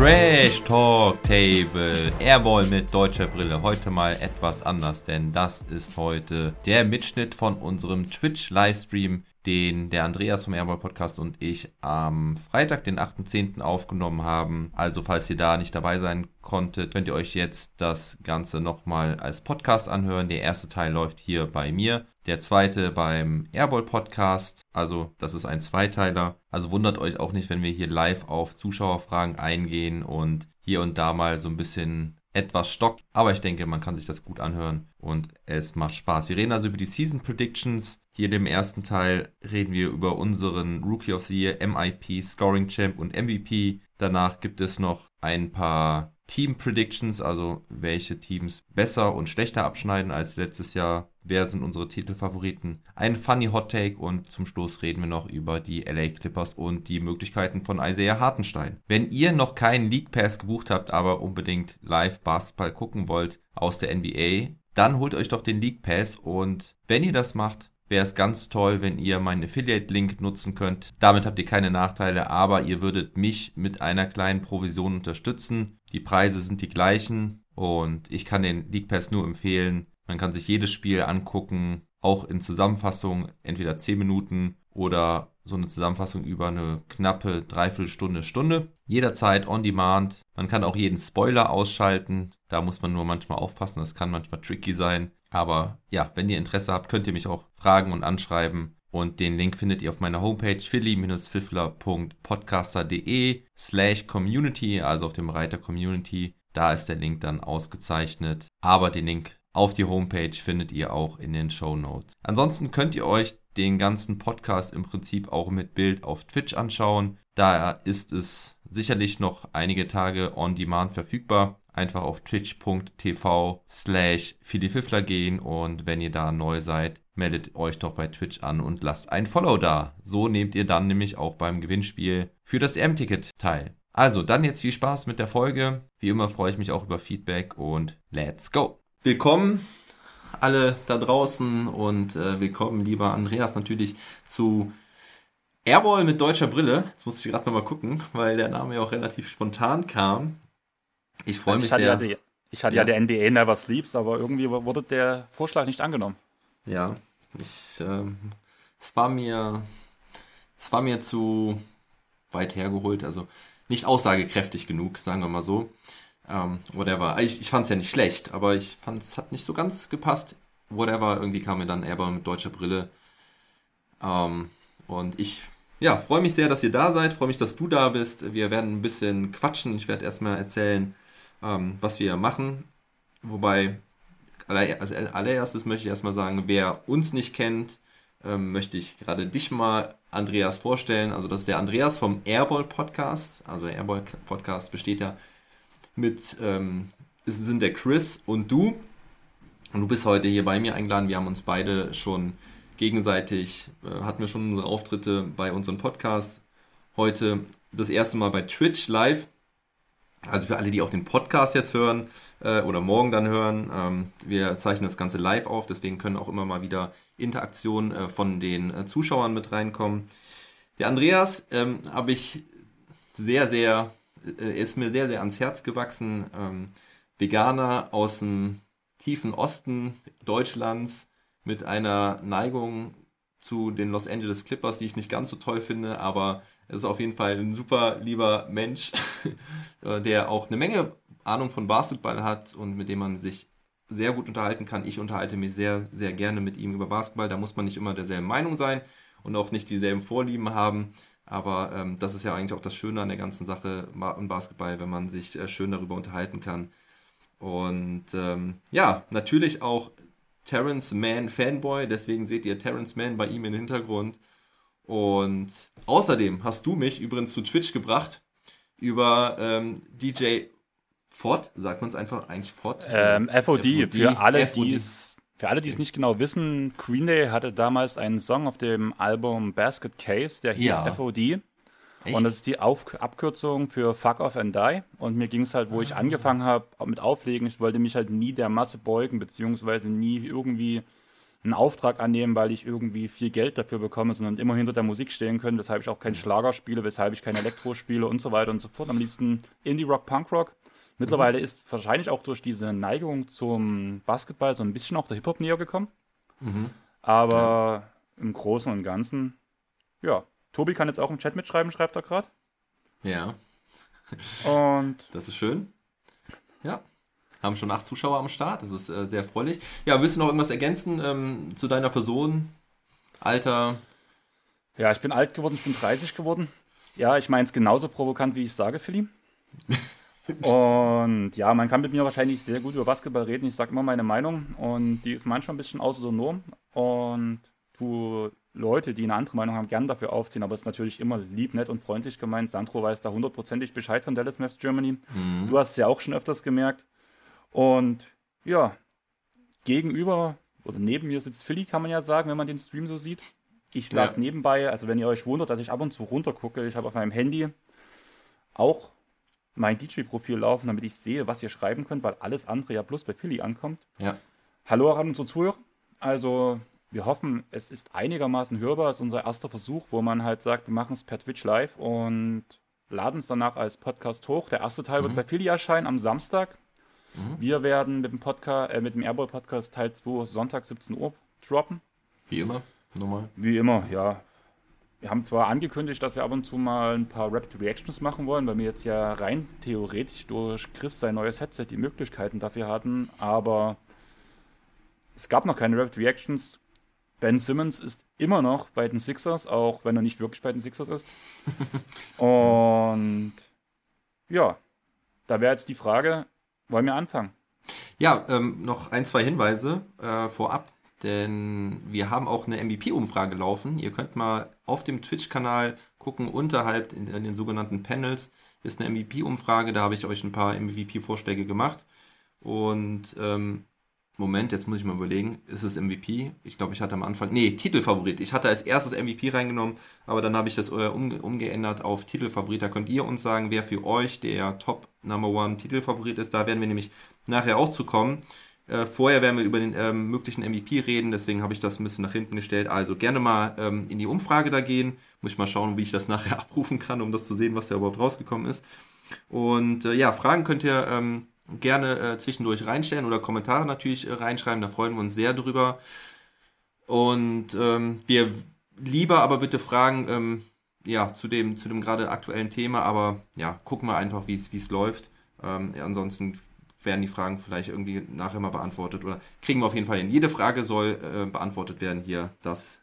Trash Talk Table. Airball mit deutscher Brille. Heute mal etwas anders, denn das ist heute der Mitschnitt von unserem Twitch-Livestream, den der Andreas vom Airball Podcast und ich am Freitag, den 8.10. aufgenommen haben. Also, falls ihr da nicht dabei sein konntet, könnt ihr euch jetzt das Ganze nochmal als Podcast anhören. Der erste Teil läuft hier bei mir. Der zweite beim Airball Podcast. Also, das ist ein Zweiteiler. Also wundert euch auch nicht, wenn wir hier live auf Zuschauerfragen eingehen und hier und da mal so ein bisschen etwas stockt. Aber ich denke, man kann sich das gut anhören und es macht Spaß. Wir reden also über die Season Predictions. Hier im ersten Teil reden wir über unseren Rookie of the Year, MIP, Scoring Champ und MVP. Danach gibt es noch ein paar Team Predictions, also welche Teams besser und schlechter abschneiden als letztes Jahr. Wer sind unsere Titelfavoriten? Ein Funny Hot Take und zum Schluss reden wir noch über die LA Clippers und die Möglichkeiten von Isaiah Hartenstein. Wenn ihr noch keinen League Pass gebucht habt, aber unbedingt live Basketball gucken wollt aus der NBA, dann holt euch doch den League Pass und wenn ihr das macht, wäre es ganz toll, wenn ihr meinen Affiliate-Link nutzen könnt. Damit habt ihr keine Nachteile, aber ihr würdet mich mit einer kleinen Provision unterstützen. Die Preise sind die gleichen und ich kann den League Pass nur empfehlen. Man kann sich jedes Spiel angucken, auch in Zusammenfassung, entweder 10 Minuten oder so eine Zusammenfassung über eine knappe Dreiviertelstunde, Stunde. Jederzeit on demand. Man kann auch jeden Spoiler ausschalten. Da muss man nur manchmal aufpassen, das kann manchmal tricky sein. Aber ja, wenn ihr Interesse habt, könnt ihr mich auch fragen und anschreiben. Und den Link findet ihr auf meiner Homepage philly-fiffler.podcaster.de slash community, also auf dem Reiter Community. Da ist der Link dann ausgezeichnet. Aber den Link auf die Homepage findet ihr auch in den Show Notes. Ansonsten könnt ihr euch den ganzen Podcast im Prinzip auch mit Bild auf Twitch anschauen. Da ist es sicherlich noch einige Tage on demand verfügbar einfach auf twitch.tv slash Fiddler gehen und wenn ihr da neu seid, meldet euch doch bei Twitch an und lasst ein Follow da. So nehmt ihr dann nämlich auch beim Gewinnspiel für das M-Ticket teil. Also, dann jetzt viel Spaß mit der Folge. Wie immer freue ich mich auch über Feedback und let's go. Willkommen alle da draußen und äh, willkommen, lieber Andreas, natürlich zu Airball mit deutscher Brille. Jetzt muss ich gerade mal gucken, weil der Name ja auch relativ spontan kam. Ich freue also mich ich sehr. Ja die, ich hatte ja. ja die NBA Never Sleeps, aber irgendwie wurde der Vorschlag nicht angenommen. Ja, ich, ähm, es war mir, es war mir zu weit hergeholt, also nicht aussagekräftig genug, sagen wir mal so. Ähm, whatever. Ich, ich fand es ja nicht schlecht, aber ich fand es hat nicht so ganz gepasst. Whatever, irgendwie kam mir dann Erber mit deutscher Brille. Ähm, und ich ja, freue mich sehr, dass ihr da seid. Freue mich, dass du da bist. Wir werden ein bisschen quatschen. Ich werde erstmal erzählen, ähm, was wir machen. Wobei, als allererstes möchte ich erstmal sagen, wer uns nicht kennt, ähm, möchte ich gerade dich mal, Andreas, vorstellen. Also, das ist der Andreas vom Airball Podcast. Also, der Airball Podcast besteht ja mit, ähm, sind der Chris und du. Und du bist heute hier bei mir eingeladen. Wir haben uns beide schon gegenseitig, äh, hatten wir schon unsere Auftritte bei unserem Podcast. Heute das erste Mal bei Twitch live. Also für alle, die auch den Podcast jetzt hören äh, oder morgen dann hören, ähm, wir zeichnen das Ganze live auf, deswegen können auch immer mal wieder Interaktionen äh, von den äh, Zuschauern mit reinkommen. Der Andreas ähm, habe ich sehr, sehr, äh, ist mir sehr, sehr ans Herz gewachsen. Ähm, Veganer aus dem tiefen Osten Deutschlands mit einer Neigung zu den Los Angeles Clippers, die ich nicht ganz so toll finde, aber er ist auf jeden Fall ein super lieber Mensch, äh, der auch eine Menge Ahnung von Basketball hat und mit dem man sich sehr gut unterhalten kann. Ich unterhalte mich sehr, sehr gerne mit ihm über Basketball. Da muss man nicht immer derselben Meinung sein und auch nicht dieselben Vorlieben haben. Aber ähm, das ist ja eigentlich auch das Schöne an der ganzen Sache im Basketball, wenn man sich äh, schön darüber unterhalten kann. Und ähm, ja, natürlich auch Terrence Mann Fanboy, deswegen seht ihr Terrence Mann bei ihm im Hintergrund. Und außerdem hast du mich übrigens zu Twitch gebracht über ähm, DJ Ford, sagt man es einfach eigentlich Ford? Ähm, FOD, FOD, für alle, die es für alle, die es nicht genau wissen, Green Day hatte damals einen Song auf dem Album Basket Case, der hieß ja. FOD. Echt? Und das ist die Auf Abkürzung für Fuck Off and Die. Und mir ging es halt, wo ich angefangen habe mit Auflegen, ich wollte mich halt nie der Masse beugen, beziehungsweise nie irgendwie einen Auftrag annehmen, weil ich irgendwie viel Geld dafür bekomme, sondern immer hinter der Musik stehen können, weshalb ich auch keinen Schlager spiele, weshalb ich kein Elektro spiele und so weiter und so fort. Am liebsten Indie-Rock, Punk-Rock. Mittlerweile ist wahrscheinlich auch durch diese Neigung zum Basketball so ein bisschen auch der Hip-Hop näher gekommen. Aber im Großen und Ganzen, ja. Tobi kann jetzt auch im Chat mitschreiben, schreibt er gerade. Ja, Und das ist schön. Ja. Haben schon acht Zuschauer am Start, das ist äh, sehr erfreulich. Ja, willst du noch irgendwas ergänzen ähm, zu deiner Person? Alter? ja, ich bin alt geworden, ich bin 30 geworden. Ja, ich meine es genauso provokant, wie ich sage, Philly. Und ja, man kann mit mir wahrscheinlich sehr gut über Basketball reden. Ich sage immer meine Meinung und die ist manchmal ein bisschen Norm. Und tu Leute, die eine andere Meinung haben, gern dafür aufziehen, aber es ist natürlich immer lieb, nett und freundlich gemeint. Sandro weiß da hundertprozentig Bescheid von Dallas Maps Germany. Du hast es ja auch schon öfters gemerkt. Und ja, gegenüber oder neben mir sitzt Philly, kann man ja sagen, wenn man den Stream so sieht. Ich lasse Ja. nebenbei, also wenn ihr euch wundert, dass ich ab und zu runtergucke, ich habe auf meinem Handy auch mein DJ-Profil laufen, damit ich sehe, was ihr schreiben könnt, weil alles andere ja bloß bei Philly ankommt. Ja. Hallo an unsere Zuhörer. Also, wir hoffen, es ist einigermaßen hörbar. Es ist unser erster Versuch, wo man halt sagt, wir machen es per Twitch live und laden es danach als Podcast hoch. Der erste Teil wird bei Philly erscheinen am Samstag. Wir werden mit dem Podcast, äh, mit dem Airball Podcast Teil 2 Sonntag 17 Uhr droppen. Wie immer, nochmal. Wie immer, ja. Wir haben zwar angekündigt, dass wir ab und zu mal ein paar Rapid Reactions machen wollen, weil wir jetzt ja rein theoretisch durch Chris sein neues Headset die Möglichkeiten dafür hatten, aber es gab noch keine Rapid Reactions. Ben Simmons ist immer noch bei den Sixers, auch wenn er nicht wirklich bei den Sixers ist. Und ja, da wäre jetzt die Frage, wollen wir anfangen? Ja, ähm, noch ein, zwei Hinweise äh, vorab, denn wir haben auch eine MVP-Umfrage laufen. Ihr könnt mal auf dem Twitch-Kanal gucken, unterhalb in, in den sogenannten Panels ist eine MVP-Umfrage, da habe ich euch ein paar MVP-Vorschläge gemacht. Und ähm, Moment, jetzt muss ich mal überlegen, ist es MVP? Ich glaube, ich hatte am Anfang, nee, Titelfavorit. Ich hatte als erstes MVP reingenommen, aber dann habe ich das äh, umge umgeändert auf Titelfavorit. Da könnt ihr uns sagen, wer für euch der Top Number One Titelfavorit ist. Da werden wir nämlich nachher auch zu kommen. Äh, vorher werden wir über den ähm, möglichen MVP reden, deswegen habe ich das ein bisschen nach hinten gestellt. Also gerne mal ähm, in die Umfrage da gehen. Muss ich mal schauen, wie ich das nachher abrufen kann, um das zu sehen, was da überhaupt rausgekommen ist. Und äh, ja, Fragen könnt ihr ähm, gerne äh, zwischendurch reinstellen oder Kommentare natürlich äh, reinschreiben. Da freuen wir uns sehr drüber. Und ähm, wir lieber aber bitte Fragen ähm, ja, zu dem, zu dem gerade aktuellen Thema, aber ja, gucken wir einfach, wie es läuft. Ähm, ansonsten werden die Fragen vielleicht irgendwie nachher mal beantwortet oder kriegen wir auf jeden Fall hin. Jede Frage soll äh, beantwortet werden hier, das,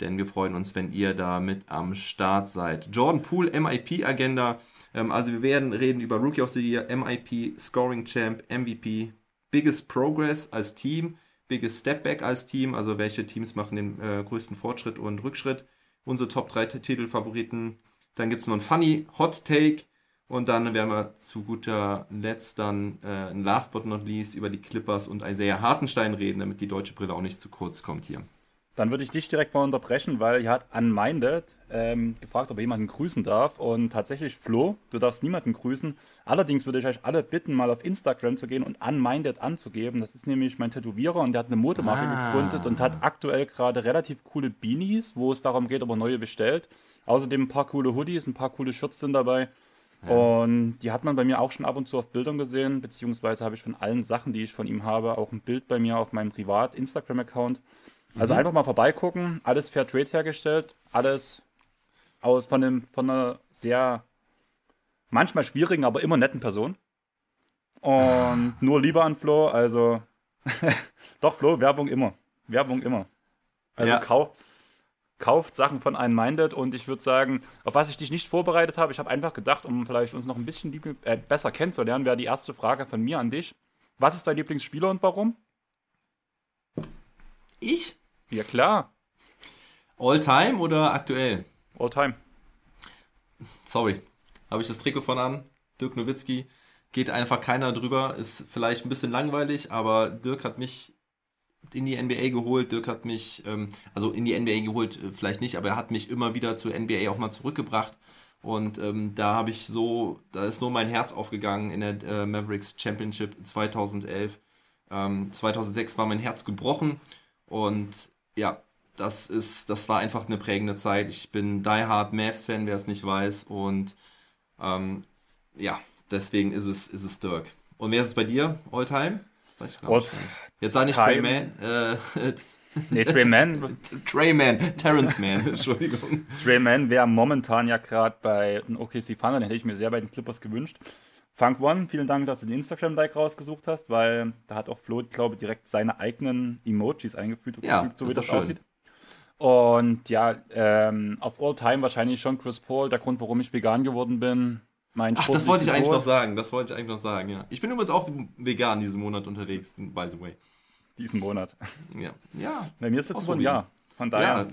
denn wir freuen uns, wenn ihr da mit am Start seid. Jordan Poole, MIP-Agenda. Ähm, also wir werden reden über Rookie of the Year, MIP, Scoring Champ, MVP, Biggest Progress als Team, Biggest Stepback als Team, also welche Teams machen den äh, größten Fortschritt und Rückschritt. Unsere Top 3 Titelfavoriten. Dann gibt es noch ein Funny Hot Take. Und dann werden wir zu guter Letzt dann, äh, last but not least, über die Clippers und Isaiah Hartenstein reden, damit die deutsche Brille auch nicht zu kurz kommt hier. Dann würde ich dich direkt mal unterbrechen, weil hier hat Unminded ähm, gefragt, ob er jemanden grüßen darf. Und tatsächlich, Flo, du darfst niemanden grüßen. Allerdings würde ich euch alle bitten, mal auf Instagram zu gehen und Unminded anzugeben. Das ist nämlich mein Tätowierer und der hat eine Modemarke Ah. gegründet und hat aktuell gerade relativ coole Beanies, wo es darum geht, ob er neue bestellt. Außerdem ein paar coole Hoodies, ein paar coole Shirts sind dabei. Und die hat man bei mir auch schon ab und zu auf Bildern gesehen, beziehungsweise habe ich von allen Sachen, die ich von ihm habe, auch ein Bild bei mir auf meinem Privat-Instagram-Account. Also einfach mal vorbeigucken, alles Fair Trade hergestellt, alles aus von, einem, von einer sehr manchmal schwierigen, aber immer netten Person. Und nur Liebe an Flo, also doch Flo, Werbung immer. Werbung immer. Also Ja. kau kauft Sachen von Unminded und ich würde sagen, auf was ich dich nicht vorbereitet habe, ich habe einfach gedacht, um vielleicht uns noch ein bisschen lieb, äh, besser kennenzulernen, wäre die erste Frage von mir an dich. Was ist dein Lieblingsspieler und warum? Ich? Ja klar, All time oder aktuell? all time. Sorry. Habe ich das Trikot von an? Dirk Nowitzki. Geht einfach keiner drüber. Ist vielleicht ein bisschen langweilig, aber Dirk hat mich in die NBA geholt. Dirk hat mich, ähm, also in die NBA geholt, äh, vielleicht nicht, aber er hat mich immer wieder zur NBA auch mal zurückgebracht. Und ähm, da habe ich so, da ist so mein Herz aufgegangen in der äh, Mavericks Championship 2011. Ähm, 2006 war mein Herz gebrochen und ja, das ist, das war einfach eine prägende Zeit. Ich bin Die Hard Mavs-Fan, wer es nicht weiß. Und ähm, ja, deswegen ist es, ist es Dirk. Und wer ist es bei dir, Alltime? Weiß ich gar nicht. Jetzt sag nicht Trey Man. Äh, nee, Trey Man. Trey Man, Terrence Man, Entschuldigung. Trey Man wäre momentan ja gerade bei OKC Thunder, den hätte ich mir sehr bei den Clippers gewünscht. Funk One, vielen Dank, dass du den Instagram-Like rausgesucht hast, weil da hat auch Flo, glaube ich, direkt seine eigenen Emojis eingefügt, ja, so wie das, das aussieht. Und ja, ähm, auf All Time wahrscheinlich schon Chris Paul, der Grund, warum ich vegan geworden bin. Mein Ach, das wollte ich eigentlich noch sagen. Das wollte ich eigentlich noch sagen, ja. Ich bin übrigens auch vegan diesen Monat unterwegs, by the way. Diesen Monat. Ja. Ja. Bei mir ist jetzt so ein Jahr. Von daher. Ja.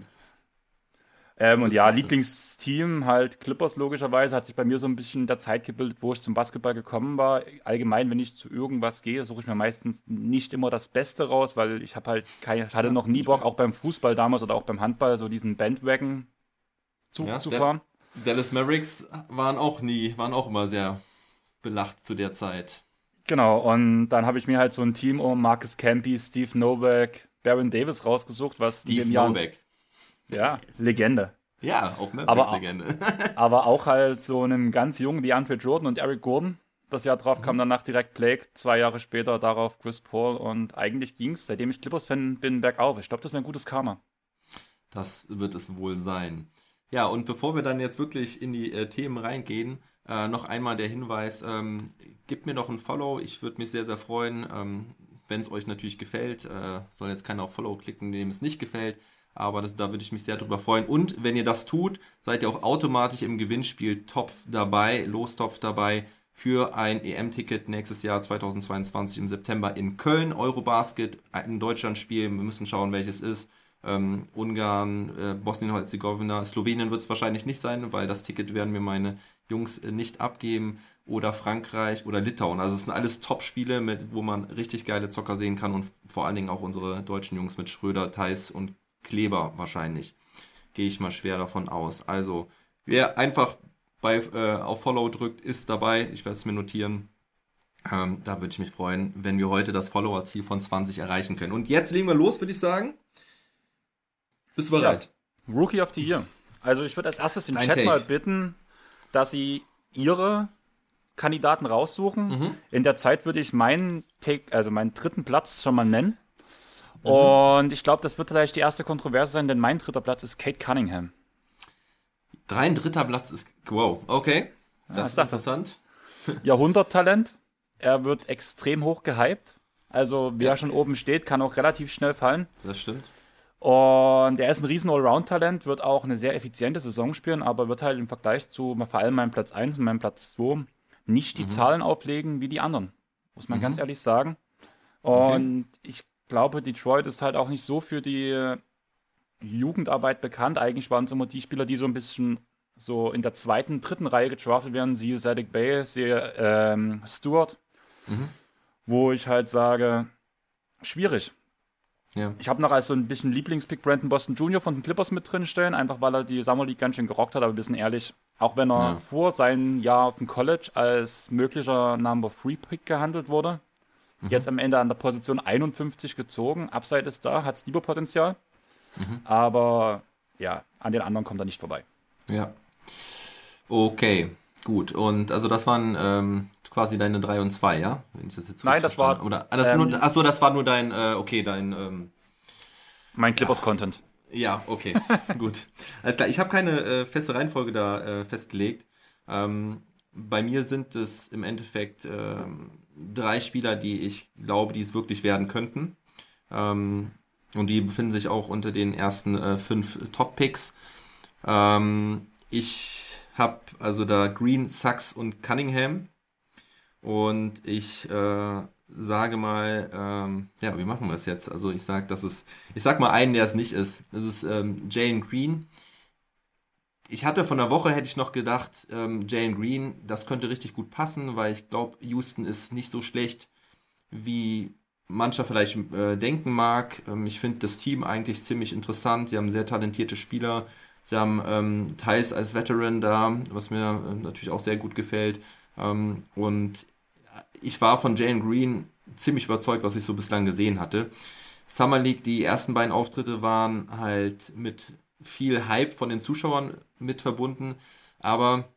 Ähm, und ja, Lieblingsteam halt Clippers logischerweise hat sich bei mir so ein bisschen in der Zeit gebildet, wo ich zum Basketball gekommen war. Allgemein, wenn ich zu irgendwas gehe, suche ich mir meistens nicht immer das Beste raus, weil ich habe halt keine, hatte noch nie Bock, auch beim Fußball damals oder auch beim Handball, so diesen Bandwagon Zug ja, zu fahren. Dallas Mavericks waren auch nie, waren auch immer sehr belacht zu der Zeit. Genau, und dann habe ich mir halt so ein Team um Marcus Campy, Steve Novak, Baron Davis rausgesucht, was Steve Novak. Ja, Legende. Ja, auch Mavericks-Legende. Aber, auch halt so einem ganz jungen DeAndre Jordan und Eric Gordon. Das Jahr drauf mhm. kam danach direkt Blake, zwei Jahre später darauf Chris Paul und eigentlich ging es, seitdem ich Clippers-Fan bin, bergauf. Ich glaube, das wäre ein gutes Karma. Das wird es wohl sein. Ja, und bevor wir dann jetzt wirklich in die äh, Themen reingehen, äh, noch einmal der Hinweis, ähm, gebt mir noch ein Follow, ich würde mich sehr, sehr freuen, ähm, wenn es euch natürlich gefällt. Äh, soll jetzt keiner auf Follow klicken, dem es nicht gefällt, aber das, da würde ich mich sehr drüber freuen. Und wenn ihr das tut, seid ihr auch automatisch im Gewinnspiel Topf dabei, Lostopf dabei für ein EM-Ticket nächstes Jahr 2022 im September in Köln, Eurobasket, ein Deutschlandspiel, wir müssen schauen, welches ist ähm, Ungarn, äh, Bosnien-Herzegowina, Slowenien wird es wahrscheinlich nicht sein, weil das Ticket werden mir meine Jungs äh, nicht abgeben. Oder Frankreich oder Litauen. Also es sind alles Top-Spiele, wo man richtig geile Zocker sehen kann und vor allen Dingen auch unsere deutschen Jungs mit Schröder, Theis und Kleber wahrscheinlich. Gehe ich mal schwer davon aus. Also, wer einfach bei, äh, auf Follow drückt, ist dabei. Ich werde es mir notieren. Ähm, da würde ich mich freuen, wenn wir heute das Follower-Ziel von 20 erreichen können. Und jetzt legen wir los, würde ich sagen. Bist du bereit? Ja. Rookie of the Year. Also ich würde als erstes den Dein Chat Take. mal bitten, dass sie ihre Kandidaten raussuchen. Mhm. In der Zeit würde ich meinen Take, also meinen dritten Platz schon mal nennen. Mhm. Und ich glaube, das wird vielleicht die erste Kontroverse sein, denn mein dritter Platz ist Kate Cunningham. Dein dritter Platz ist. Wow, okay. Das ja, ist interessant. Jahrhunderttalent. Er wird extrem hoch gehypt. Also, wer ja. schon oben steht, kann auch relativ schnell fallen. Das stimmt. Und er ist ein riesen Allround-Talent, wird auch eine sehr effiziente Saison spielen, aber wird halt im Vergleich zu vor allem meinem Platz 1 und meinem Platz 2 nicht die mhm. Zahlen auflegen wie die anderen. Muss man mhm. ganz ehrlich sagen. Und okay. ich glaube, Detroit ist halt auch nicht so für die Jugendarbeit bekannt. Eigentlich waren es immer die Spieler, die so ein bisschen so in der zweiten, dritten Reihe gedraftet werden. Siehe Zedek Bay, siehe ähm, Stewart. Mhm. Wo ich halt sage, schwierig. Ja. Ich habe noch als so ein bisschen Lieblingspick Brandon Boston Jr. von den Clippers mit drin stehen, einfach weil er die Summer League ganz schön gerockt hat, aber ein bisschen ehrlich, auch wenn er ja. vor seinem Jahr auf dem College als möglicher Number 3 Pick gehandelt wurde, mhm. jetzt am Ende an der Position 51 gezogen, Upside ist da, hat Steeper-Potenzial, mhm. aber ja, an den anderen kommt er nicht vorbei. Ja. Okay, gut. Und also das waren ähm, quasi deine 3 und 2, ja? Wenn ich das jetzt Nein, das war. Oder, ah, das ähm, nur, achso, das war nur dein, äh, okay, dein. Ähm, mein Clippers-Content. Ja, okay, gut. Alles klar, ich habe keine äh, feste Reihenfolge da äh, festgelegt. Ähm, bei mir sind es im Endeffekt ähm, drei Spieler, die ich glaube, die es wirklich werden könnten. Ähm, und die befinden sich auch unter den ersten äh, fünf Top-Picks. Ähm, ich habe also da Green, Sachs und Cunningham. Und ich äh, sage mal, ähm, ja, wie machen wir es jetzt? Also ich sage, das ist, ich sag mal einen, der es nicht ist. Das ist ähm, Jalen Green. Ich hatte von der Woche, hätte ich noch gedacht, ähm, Jalen Green, das könnte richtig gut passen, weil ich glaube, Houston ist nicht so schlecht, wie mancher vielleicht äh, denken mag. Ähm, ich finde das Team eigentlich ziemlich interessant. Sie haben sehr talentierte Spieler. Sie haben ähm, teils als Veteran da, was mir äh, natürlich auch sehr gut gefällt. Ähm, und ich war von Jalen Green ziemlich überzeugt, was ich so bislang gesehen hatte. Summer League, die ersten beiden Auftritte waren halt mit viel Hype von den Zuschauern mit verbunden, aber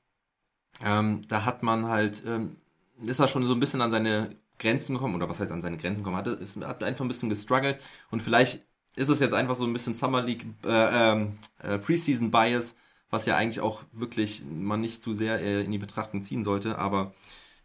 ähm, da hat man halt, ähm, ist er schon so ein bisschen an seine Grenzen gekommen, oder was heißt an seine Grenzen gekommen, hat, ist, hat einfach ein bisschen gestruggelt. Und vielleicht ist es jetzt einfach so ein bisschen Summer League äh, ähm, äh, Preseason Bias, was ja eigentlich auch wirklich man nicht zu sehr äh, in die Betrachtung ziehen sollte, aber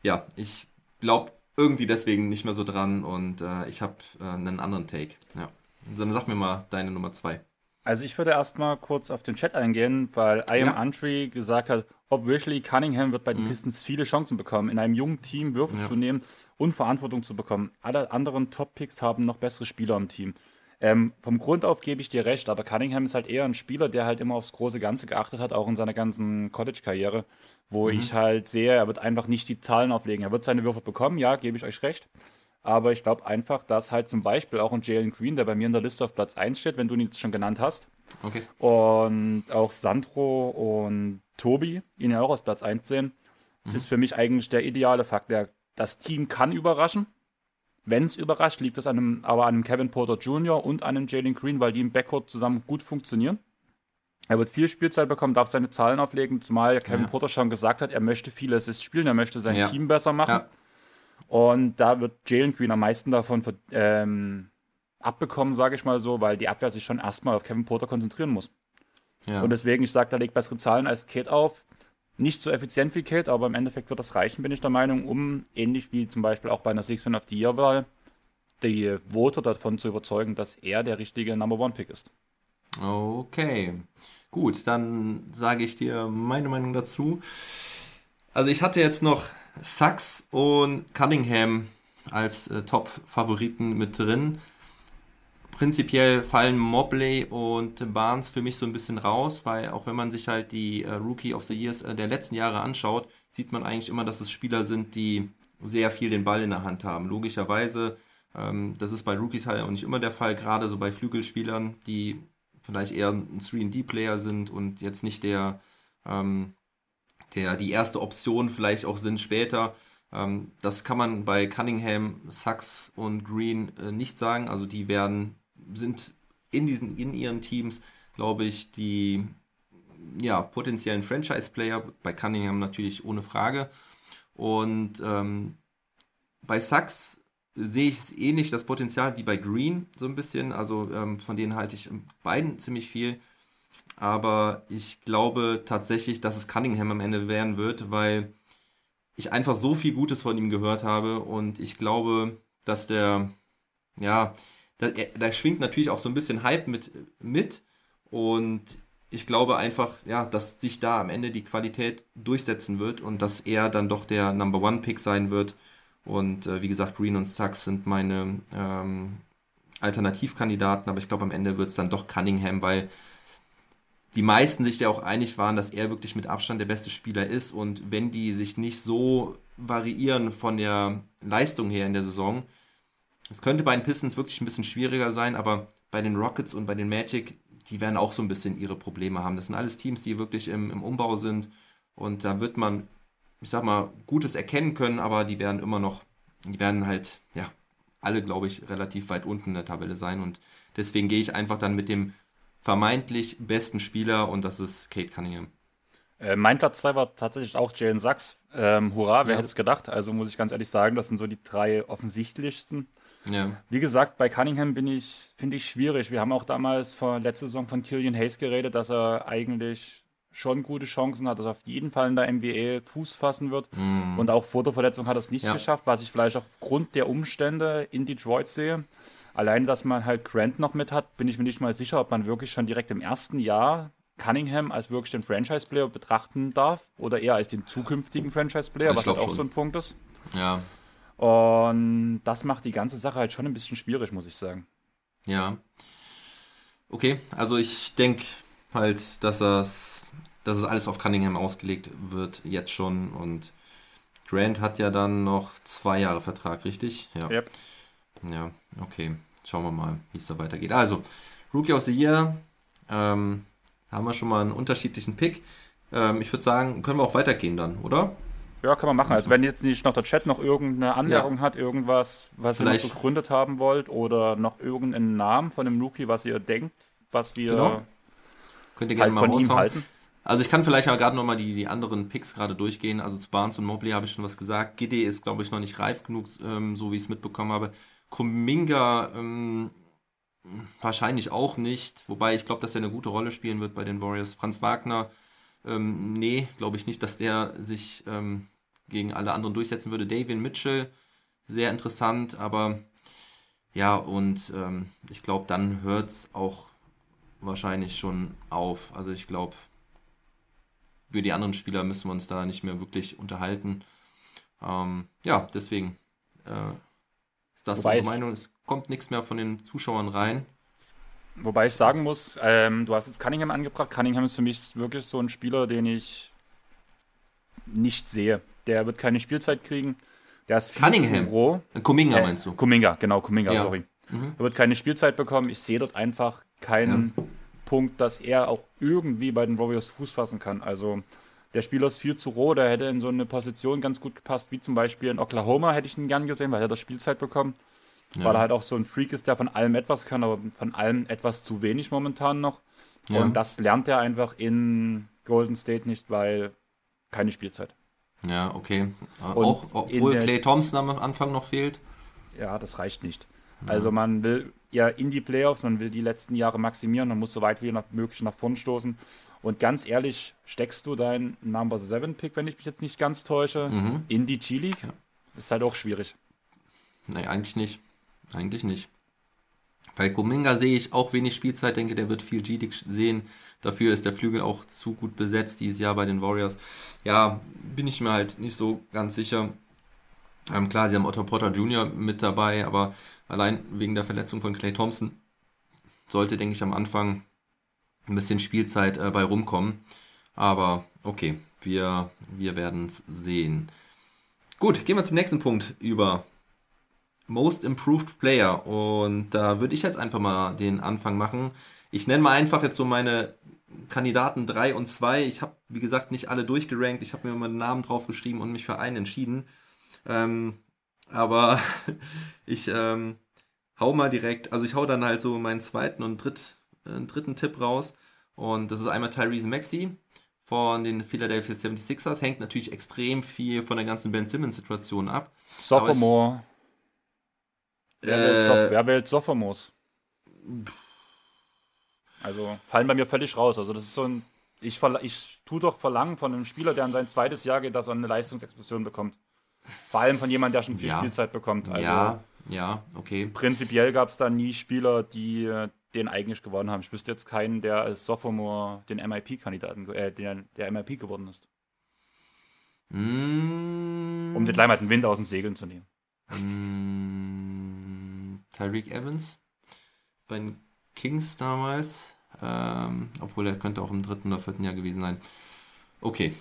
ja, ich glaube irgendwie deswegen nicht mehr so dran und äh, ich habe äh, einen anderen Take. Ja. Dann sag mir mal deine Nummer zwei. Also ich würde erstmal kurz auf den Chat eingehen, weil I am ja. Antry gesagt hat, obviously Cunningham wird bei den mhm. Pistons viele Chancen bekommen, in einem jungen Team Würfe ja. zu nehmen und Verantwortung zu bekommen. Alle anderen Top-Picks haben noch bessere Spieler im Team. Ähm, vom Grund auf gebe ich dir recht, aber Cunningham ist halt eher ein Spieler, der halt immer aufs große Ganze geachtet hat, auch in seiner ganzen College-Karriere, wo mhm. ich halt sehe, er wird einfach nicht die Zahlen auflegen. Er wird seine Würfe bekommen, ja, gebe ich euch recht. Aber ich glaube einfach, dass halt zum Beispiel auch ein Jalen Green, der bei mir in der Liste auf Platz 1 steht, wenn du ihn jetzt schon genannt hast. Okay. Und auch Sandro und Tobi ihn ja auch aus Platz 1 sehen. Das mhm. ist für mich eigentlich der ideale Fakt. Der, das Team kann überraschen. Wenn es überrascht, liegt es einem, aber an einem Kevin Porter Jr. und einem Jalen Green, weil die im Backcourt zusammen gut funktionieren. Er wird viel Spielzeit bekommen, darf seine Zahlen auflegen, zumal Kevin ja. Porter schon gesagt hat, er möchte vieles spielen, er möchte sein ja. Team besser machen. Ja. Und da wird Jalen Green am meisten davon ähm, abbekommen, sage ich mal so, weil die Abwehr sich schon erstmal auf Kevin Porter konzentrieren muss. Und deswegen, ich sage, da legt bessere Zahlen als Kate auf. Nicht so effizient wie Kate, aber im Endeffekt wird das reichen, bin ich der Meinung, um ähnlich wie zum Beispiel auch bei einer Six-Man of the Year-Wahl die Voter davon zu überzeugen, dass er der richtige Number One-Pick ist. Okay, gut, dann sage ich dir meine Meinung dazu. Also ich hatte jetzt noch Sachs und Cunningham als äh, Top-Favoriten mit drin. Prinzipiell fallen Mobley und Barnes für mich so ein bisschen raus, weil auch wenn man sich halt die äh, Rookie of the Years äh, der letzten Jahre anschaut, sieht man eigentlich immer, dass es Spieler sind, die sehr viel den Ball in der Hand haben. Logischerweise, ähm, das ist bei Rookies halt auch nicht immer der Fall, gerade so bei Flügelspielern, die vielleicht eher ein 3D-Player sind und jetzt nicht der, ähm, der die erste Option vielleicht auch sind später. Ähm, das kann man bei Cunningham, Sachs und Green äh, nicht sagen. Also die werden, sind in diesen, in ihren Teams, glaube ich, die ja, potenziellen Franchise-Player. Bei Cunningham natürlich ohne Frage. Und ähm, bei Sachs sehe ich es ähnlich, das Potenzial wie bei Green so ein bisschen. Also ähm, von denen halte ich beiden ziemlich viel. Aber ich glaube tatsächlich, dass es Cunningham am Ende werden wird, weil ich einfach so viel Gutes von ihm gehört habe und ich glaube, dass der, ja, da, da schwingt natürlich auch so ein bisschen Hype mit, mit und ich glaube einfach, ja, dass sich da am Ende die Qualität durchsetzen wird und dass er dann doch der Number One Pick sein wird. Und äh, wie gesagt, Green und Sachs sind meine ähm, Alternativkandidaten, aber ich glaube, am Ende wird es dann doch Cunningham, weil die meisten sich ja auch einig waren, dass er wirklich mit Abstand der beste Spieler ist. Und wenn die sich nicht so variieren von der Leistung her in der Saison, es könnte bei den Pistons wirklich ein bisschen schwieriger sein, aber bei den Rockets und bei den Magic, die werden auch so ein bisschen ihre Probleme haben. Das sind alles Teams, die wirklich im, im Umbau sind. Und da wird man, ich sag mal, Gutes erkennen können, aber die werden immer noch, die werden halt, ja, alle, glaube ich, relativ weit unten in der Tabelle sein. Und deswegen gehe ich einfach dann mit dem vermeintlich besten Spieler und das ist Kate Cunningham. Äh, mein Platz 2 war tatsächlich auch Jalen Sachs. Ähm, hurra, wer ja. hätte es gedacht? Also muss ich ganz ehrlich sagen, das sind so die drei offensichtlichsten. Ja. Wie gesagt, bei Cunningham bin ich, finde ich schwierig. Wir haben auch damals vor letzter Saison von Killian Hayes geredet, dass er eigentlich schon gute Chancen hat, dass er auf jeden Fall in der NBA Fuß fassen wird. Mm. Und auch vor der Verletzung hat er es nicht ja. geschafft, was ich vielleicht aufgrund der Umstände in Detroit sehe. Allein, dass man halt Grant noch mit hat, bin ich mir nicht mal sicher, ob man wirklich schon direkt im ersten Jahr Cunningham als wirklich den Franchise-Player betrachten darf oder eher als den zukünftigen Franchise-Player, was halt auch schon. so ein Punkt ist. Ja. Und das macht die ganze Sache halt schon ein bisschen schwierig, muss ich sagen. Ja. Okay, also ich denke halt, dass das, dass es alles auf Cunningham ausgelegt wird, jetzt schon. Und Grant hat ja dann noch zwei Jahre Vertrag, richtig? Ja. Yep. Ja, okay. Schauen wir mal, wie es da weitergeht. Also, Rookie of the Year, ähm, haben wir schon mal einen unterschiedlichen Pick. Ähm, ich würde sagen, können wir auch weitergehen dann, oder? Ja, kann man machen. Also wenn jetzt nicht noch der Chat noch irgendeine Anmerkung ja. hat, irgendwas, was Vielleicht. ihr noch gegründet haben wollt oder noch irgendeinen Namen von einem Rookie, was ihr denkt, was wir genau. Könnt ihr gerne halt mal von ihm halten. Also ich kann vielleicht auch gerade nochmal die, die anderen Picks gerade durchgehen. Also zu Barnes und Mobley habe ich schon was gesagt. Giddy ist, glaube ich, noch nicht reif genug, ähm, so wie ich es mitbekommen habe. Kuminga ähm, wahrscheinlich auch nicht. Wobei ich glaube, dass er eine gute Rolle spielen wird bei den Warriors. Franz Wagner, ähm, nee, glaube ich nicht, dass der sich ähm, gegen alle anderen durchsetzen würde. Davian Mitchell, sehr interessant, aber ja, und ähm, ich glaube, dann hört es auch wahrscheinlich schon auf. Also ich glaube, über die anderen Spieler müssen wir uns da nicht mehr wirklich unterhalten. Ähm, ja, deswegen äh, ist das unsere Meinung. Es kommt nichts mehr von den Zuschauern rein. Wobei ich sagen muss, ähm, du hast jetzt Cunningham angebracht. Cunningham ist für mich wirklich so ein Spieler, den ich nicht sehe. Der wird keine Spielzeit kriegen. Der ist viel Cunningham. zu roh. Kuminga äh, meinst du? Kuminga, genau, Kuminga, ja. sorry. Mhm. Er wird keine Spielzeit bekommen. Ich sehe dort einfach keinen ja. Punkt, dass er auch irgendwie bei den Warriors Fuß fassen kann. Also der Spieler ist viel zu roh, der hätte in so eine Position ganz gut gepasst, wie zum Beispiel in Oklahoma hätte ich ihn gern gesehen, weil er das Spielzeit bekommen. Ja. Weil er halt auch so ein Freak ist, der von allem etwas kann, aber von allem etwas zu wenig momentan noch. Ja. Und das lernt er einfach in Golden State nicht, weil keine Spielzeit. Ja, okay. auch, obwohl Clay Thompson am Anfang noch fehlt. Ja, das reicht nicht. Ja. Also man will ja in die Playoffs, man will die letzten Jahre maximieren, man muss so weit wie möglich nach vorn stoßen. Und ganz ehrlich, steckst du deinen Number 7 Pick, wenn ich mich jetzt nicht ganz täusche, mhm. in die G-League? Ja. Ist halt auch schwierig. Nee, eigentlich nicht. Eigentlich nicht. Bei Kuminga sehe ich auch wenig Spielzeit, denke, der wird viel G-League sehen. Dafür ist der Flügel auch zu gut besetzt dieses Jahr bei den Warriors. Ja, bin ich mir halt nicht so ganz sicher. Ähm, klar, sie haben Otto Potter Jr. mit dabei, aber allein wegen der Verletzung von Clay Thompson sollte, denke ich, am Anfang ein bisschen Spielzeit äh, bei rumkommen. Aber okay, wir, wir werden es sehen. Gut, gehen wir zum nächsten Punkt über. Most Improved Player. Und da würde ich jetzt einfach mal den Anfang machen. Ich nenne mal einfach jetzt so meine Kandidaten 3 und 2. Ich habe, wie gesagt, nicht alle durchgerankt. Ich habe mir immer einen Namen draufgeschrieben und mich für einen entschieden. Ähm, aber ich ähm, hau mal direkt, also ich hau dann halt so meinen zweiten und dritt, äh, dritten Tipp raus. Und das ist einmal Tyrese Maxey von den Philadelphia 76ers. Hängt natürlich extrem viel von der ganzen Ben Simmons-Situation ab. Sophomore. Wer, äh, wer wählt Sophomores? Also fallen bei mir völlig raus. Also das ist so ein. Ich, ich tue doch verlangen von einem Spieler, der an sein zweites Jahr geht, dass er eine Leistungsexplosion bekommt. Vor allem von jemandem, der schon viel ja. Spielzeit bekommt. Also ja, ja, okay. Prinzipiell gab es da nie Spieler, die äh, den eigentlich gewonnen haben. Ich wüsste jetzt keinen, der als Sophomore den MIP-Kandidaten, äh, der, der MIP geworden ist. Mm. Um den gleich mal den Wind aus den Segeln zu nehmen. Mm. Tyreek Evans bei den Kings damals. Ähm, obwohl er könnte auch im dritten oder vierten Jahr gewesen sein. Okay,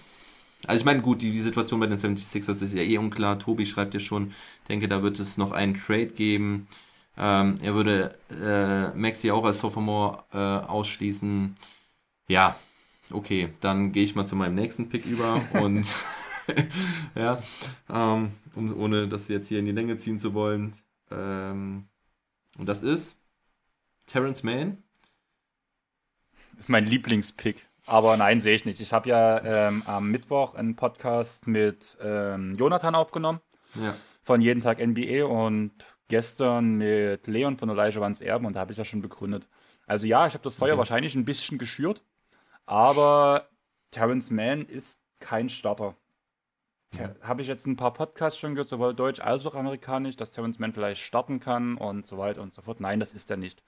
also ich meine, gut, die, die Situation bei den 76ers ist ja eh unklar. Tobi schreibt ja schon, denke, da wird es noch einen Trade geben. Ähm, er würde äh, Maxi auch als Sophomore äh, ausschließen. Ja, okay, dann gehe ich mal zu meinem nächsten Pick über und ja, ähm, um, ohne das jetzt hier in die Länge ziehen zu wollen. Ähm, und das ist Terrence Mann. Ist mein Lieblingspick. Aber nein, sehe ich nicht. Ich habe ja ähm, am Mittwoch einen Podcast mit ähm, Jonathan aufgenommen. Ja. Von Jeden Tag NBA und gestern mit Leon von Elijah Vans Erben und da habe ich ja schon begründet. Also ja, ich habe das Feuer okay. wahrscheinlich ein bisschen geschürt, aber Terrence Mann ist kein Starter. Habe ich jetzt ein paar Podcasts schon gehört, sowohl deutsch als auch amerikanisch, dass Terrence Mann vielleicht starten kann und so weiter und so fort. Nein, das ist er nicht.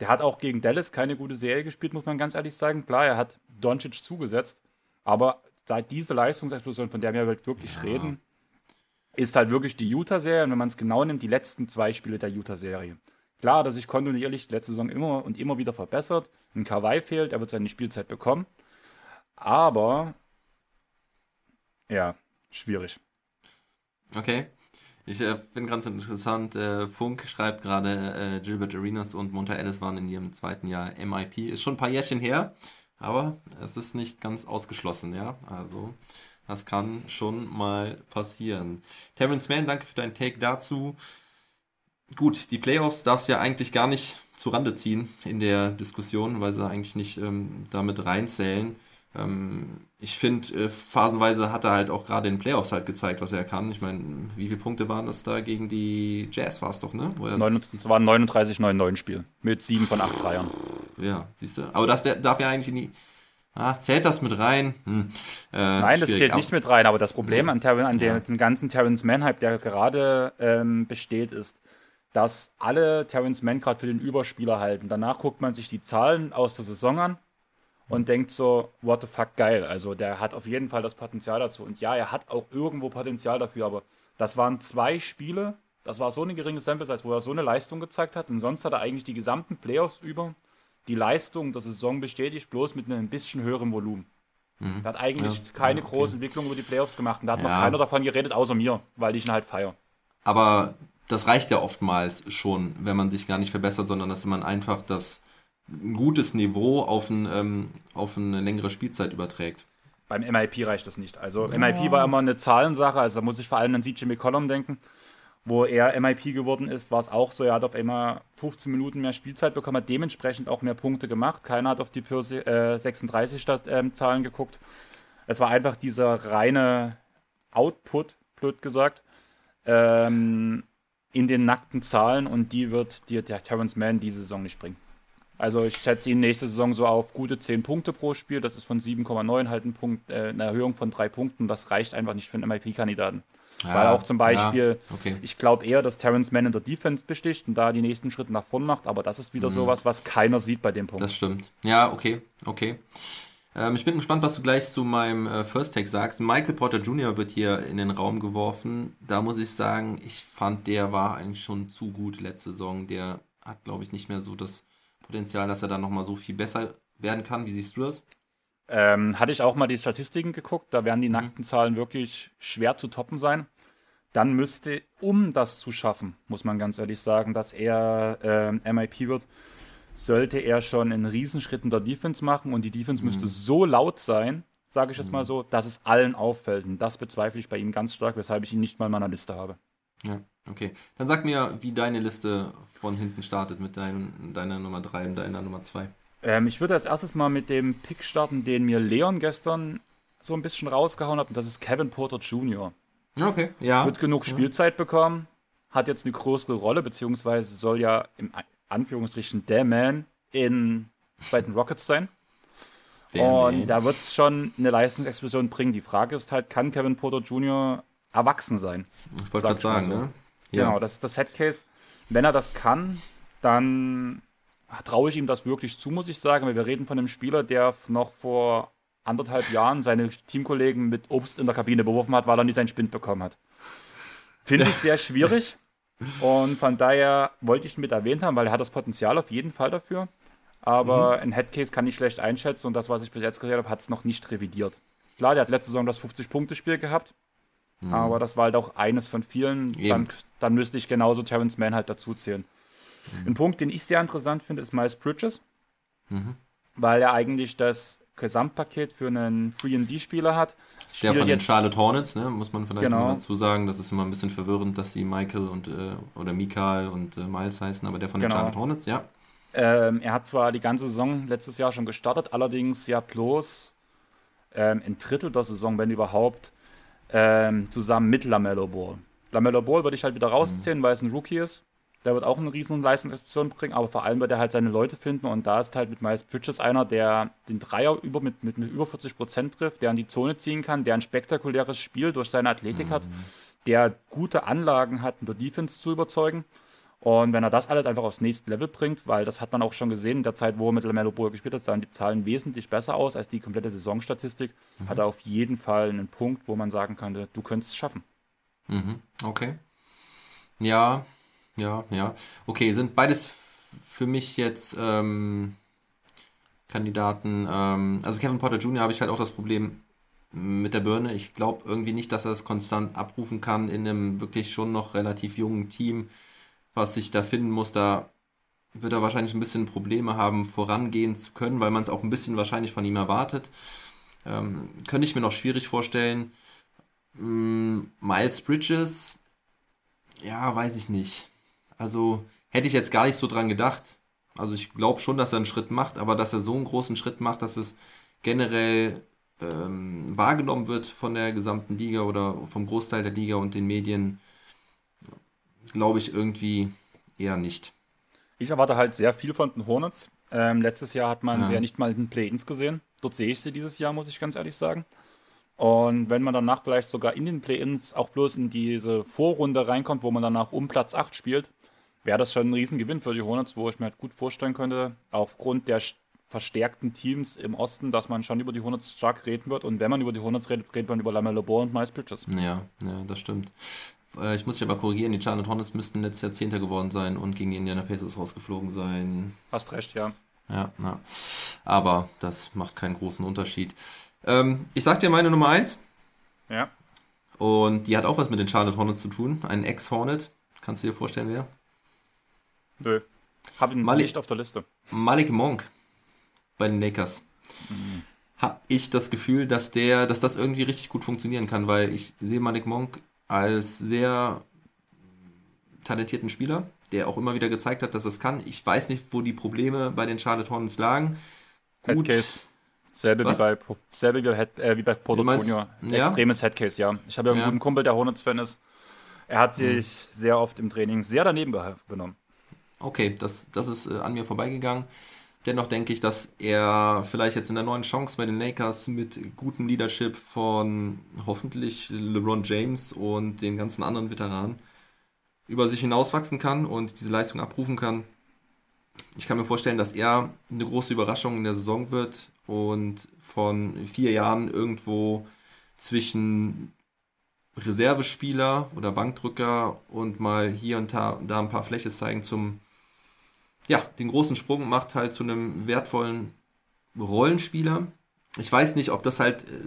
Der hat auch gegen Dallas keine gute Serie gespielt, muss man ganz ehrlich sagen. Klar, er hat Doncic zugesetzt, aber seit diese Leistungsexplosion, von der wir halt wirklich ja. reden, ist halt wirklich die Utah-Serie. Und wenn man es genau nimmt, die letzten zwei Spiele der Utah-Serie. Klar, dass sich kontinuierlich letzte Saison immer und immer wieder verbessert. Ein Kawhi fehlt, er wird seine Spielzeit bekommen. Aber ja, schwierig. Okay. Ich äh, finde ganz interessant, äh, Funk schreibt gerade, äh, Gilbert Arenas und Monta Ellis waren in ihrem zweiten Jahr MIP. Ist schon ein paar Jährchen her, aber es ist nicht ganz ausgeschlossen, ja. Also, das kann schon mal passieren. Terrence Mann, danke für deinen Take dazu. Gut, die Playoffs darfst du ja eigentlich gar nicht zu Rande ziehen in der Diskussion, weil sie eigentlich nicht ähm, damit reinzählen. Ähm, ich finde, äh, phasenweise hat er halt auch gerade in den Playoffs halt gezeigt, was er kann. Ich meine, wie viele Punkte waren das da gegen die Jazz war es doch, ne? Das war ein 39-9-9 Spiel mit 7 von 8 Dreiern. Ja, siehst du. Aber das der, darf ja eigentlich in die. Ah, zählt das mit rein? Hm. Äh, Nein, das zählt nicht mit rein, aber das Problem ja. an, Ter an ja. dem ganzen Terrence Mann-Hype, der gerade ähm, besteht, ist, dass alle Terrence Mann gerade für den Überspieler halten. Danach guckt man sich die Zahlen aus der Saison an und denkt so, what the fuck, geil. Also der hat auf jeden Fall das Potenzial dazu. Und ja, er hat auch irgendwo Potenzial dafür, aber das waren zwei Spiele, das war so eine geringe Sample Size, wo er so eine Leistung gezeigt hat. Und sonst hat er eigentlich die gesamten Playoffs über die Leistung der Saison bestätigt, bloß mit einem bisschen höherem Volumen. Mhm. Er hat eigentlich ja, keine ja, okay. große Entwicklung über die Playoffs gemacht. Und da hat ja. noch keiner davon geredet, außer mir, weil ich ihn halt feiere. Aber das reicht ja oftmals schon, wenn man sich gar nicht verbessert, sondern dass man einfach das ein gutes Niveau auf, ein, ähm, auf eine längere Spielzeit überträgt. Beim MIP reicht das nicht. Also ja. MIP war immer eine Zahlensache, also da muss ich vor allem an CJ McCollum denken. Wo er MIP geworden ist, war es auch so, er hat auf einmal 15 Minuten mehr Spielzeit bekommen, hat dementsprechend auch mehr Punkte gemacht. Keiner hat auf die Pyrse, äh, 36 Stadt, ähm, Zahlen geguckt. Es war einfach dieser reine Output, blöd gesagt, ähm, in den nackten Zahlen und die wird dir der Terrence Mann diese Saison nicht bringen. Also ich schätze ihn nächste Saison so auf gute 10 Punkte pro Spiel. Das ist von 7,9 halt ein Punkt, äh, eine Erhöhung von drei Punkten. Das reicht einfach nicht für einen MIP-Kandidaten. Ja, Weil auch zum Beispiel, ja, okay. ich glaube eher, dass Terrence Mann in der Defense besticht und da die nächsten Schritte nach vorn macht, aber das ist wieder mhm. sowas, was keiner sieht bei dem Punkt. Das stimmt. Ja, okay, okay. Ähm, ich bin gespannt, was du gleich zu meinem äh, First Take sagst. Michael Porter Jr. wird hier in den Raum geworfen. Da muss ich sagen, ich fand, der war eigentlich schon zu gut letzte Saison. Der hat, glaube ich, nicht mehr so das Potenzial, dass er dann nochmal so viel besser werden kann. Wie siehst du das? Ähm, hatte ich auch mal die Statistiken geguckt, da werden die mhm. nackten Zahlen wirklich schwer zu toppen sein. Dann müsste, um das zu schaffen, muss man ganz ehrlich sagen, dass er äh, MIP wird, sollte er schon einen Riesenschritt in der Defense machen und die Defense mhm. müsste so laut sein, sage ich jetzt mhm. mal so, dass es allen auffällt. Und das bezweifle ich bei ihm ganz stark, weshalb ich ihn nicht mal in meiner Liste habe. Ja, okay. Dann sag mir, wie deine Liste von hinten startet mit dein, deiner Nummer 3 und deiner Nummer 2. Ähm, ich würde als erstes mal mit dem Pick starten, den mir Leon gestern so ein bisschen rausgehauen hat, und das ist Kevin Porter Jr. Okay, ja. Wird genug. Spielzeit bekommen, hat jetzt eine größere Rolle, beziehungsweise soll ja im Anführungsstrichen der Man in, bei den Rockets sein. Der und Man. da wird es schon eine Leistungsexplosion bringen. Die Frage ist halt, kann Kevin Porter Jr. erwachsen sein? Ich wollte gerade sagen, so. ne? Ja. Genau, das ist das Headcase. Wenn er das kann, dann traue ich ihm das wirklich zu, muss ich sagen. Weil wir reden von einem Spieler, der noch vor anderthalb Jahren seine Teamkollegen mit Obst in der Kabine beworfen hat, weil er nie seinen Spind bekommen hat. Finde ich sehr schwierig. Und von daher wollte ich ihn mit erwähnt haben, weil er hat das Potenzial auf jeden Fall dafür. Aber mhm. ein Headcase kann ich schlecht einschätzen und das, was ich bis jetzt gesehen habe, hat es noch nicht revidiert. Klar, der hat letzte Saison das 50-Punkte-Spiel gehabt. Mhm. Aber das war halt auch eines von vielen. Dann, dann, müsste ich genauso Terrence Mann halt dazu zählen. Mhm. Ein Punkt, den ich sehr interessant finde, ist Miles Bridges. Mhm. Weil er eigentlich das Gesamtpaket für einen Free-D-Spieler hat. Der von den Charlotte Hornets, ne? muss man vielleicht genau. dazu sagen. Das ist immer ein bisschen verwirrend, dass sie Michael und äh, oder Mikael und äh, Miles heißen, aber der von den genau. Charlotte Hornets, ja. Ähm, er hat zwar die ganze Saison letztes Jahr schon gestartet, allerdings ja bloß ähm, ein Drittel der Saison, wenn überhaupt, ähm, zusammen mit Lamello Ball. Lamello Ball würde ich halt wieder rausziehen, mhm. weil es ein Rookie ist. Der wird auch eine riesen Leistungsexplosion bringen, aber vor allem wird er halt seine Leute finden und da ist halt mit Miles Bridges einer, der den Dreier über, mit, mit, mit über 40 Prozent trifft, der an die Zone ziehen kann, der ein spektakuläres Spiel durch seine Athletik mhm. hat, der gute Anlagen hat, in der Defense zu überzeugen. Und wenn er das alles einfach aufs nächste Level bringt, weil das hat man auch schon gesehen in der Zeit, wo er mit Lamello Ball gespielt hat, sahen die Zahlen wesentlich besser aus als die komplette Saisonstatistik, mhm. hat er auf jeden Fall einen Punkt, wo man sagen könnte, du könntest es schaffen. Mhm. Okay. Ja, ja, ja. Okay, sind beides für mich jetzt ähm, Kandidaten. Ähm, also Kevin Porter Jr. habe ich halt auch das Problem, mit der Birne. Ich glaube irgendwie nicht, dass er es konstant abrufen kann in einem wirklich schon noch relativ jungen Team, was sich da finden muss. Da wird er wahrscheinlich ein bisschen Probleme haben, vorangehen zu können, weil man es auch ein bisschen wahrscheinlich von ihm erwartet. Ähm, könnte ich mir noch schwierig vorstellen. Mm, Miles Bridges, ja, weiß ich nicht. Also hätte ich jetzt gar nicht so dran gedacht. Also ich glaube schon, dass er einen Schritt macht, aber dass er so einen großen Schritt macht, dass es generell ähm, wahrgenommen wird von der gesamten Liga oder vom Großteil der Liga und den Medien, glaube ich irgendwie eher nicht. Ich erwarte halt sehr viel von den Hornets. Ähm, letztes Jahr hat man ja. sie ja nicht mal in den Play-Ins gesehen. Dort sehe ich sie dieses Jahr, muss ich ganz ehrlich sagen. Und wenn man danach vielleicht sogar in den Play-Ins auch bloß in diese Vorrunde reinkommt, wo man danach um Platz 8 spielt, wäre das schon ein Riesengewinn für die Hornets, wo ich mir halt gut vorstellen könnte, aufgrund der verstärkten Teams im Osten, dass man schon über die Hornets stark reden wird. Und wenn man über die Hornets redet, redet man über Lamelo Ball und Miles Bridges. Ja, ja, das stimmt. Äh, ich muss mich aber korrigieren, die Charlotte Hornets müssten letztes Jahr Zehnter geworden sein und gegen die Indiana Pacers rausgeflogen sein. Hast recht, ja. Ja, ja. Aber das macht keinen großen Unterschied. Ähm, ich sag dir meine Nummer 1. Ja. Und die hat auch was mit den Charlotte Hornets zu tun. Ein Ex-Hornet. Kannst du dir vorstellen, wer? Nö. Hab ihn Malik, nicht auf der Liste. Malik Monk bei den Lakers. Mhm. Habe ich das Gefühl, dass der, dass das irgendwie richtig gut funktionieren kann, weil ich sehe Malik Monk als sehr talentierten Spieler, der auch immer wieder gezeigt hat, dass es kann. Ich weiß nicht, wo die Probleme bei den Charlotte Hornets lagen. Gut. Headcase. Selbe wie bei, selbe wie, Head, äh, wie bei Porto Junior. Ja? Extremes Headcase, ja. Ich habe ja einen ja. guten Kumpel, der Hornets-Fan ist. Er hat sich mhm. sehr oft im Training sehr daneben benommen. Okay, das, das ist äh, an mir vorbeigegangen. Dennoch denke ich, dass er vielleicht jetzt in der neuen Chance bei den Lakers mit gutem Leadership von hoffentlich LeBron James und den ganzen anderen Veteranen über sich hinauswachsen kann und diese Leistung abrufen kann. Ich kann mir vorstellen, dass er eine große Überraschung in der Saison wird und von vier Jahren irgendwo zwischen Reservespieler oder Bankdrücker und mal hier und da, ein paar Fläche zeigen zum ja, den großen Sprung macht halt zu einem wertvollen Rollenspieler. Ich weiß nicht, ob das halt äh,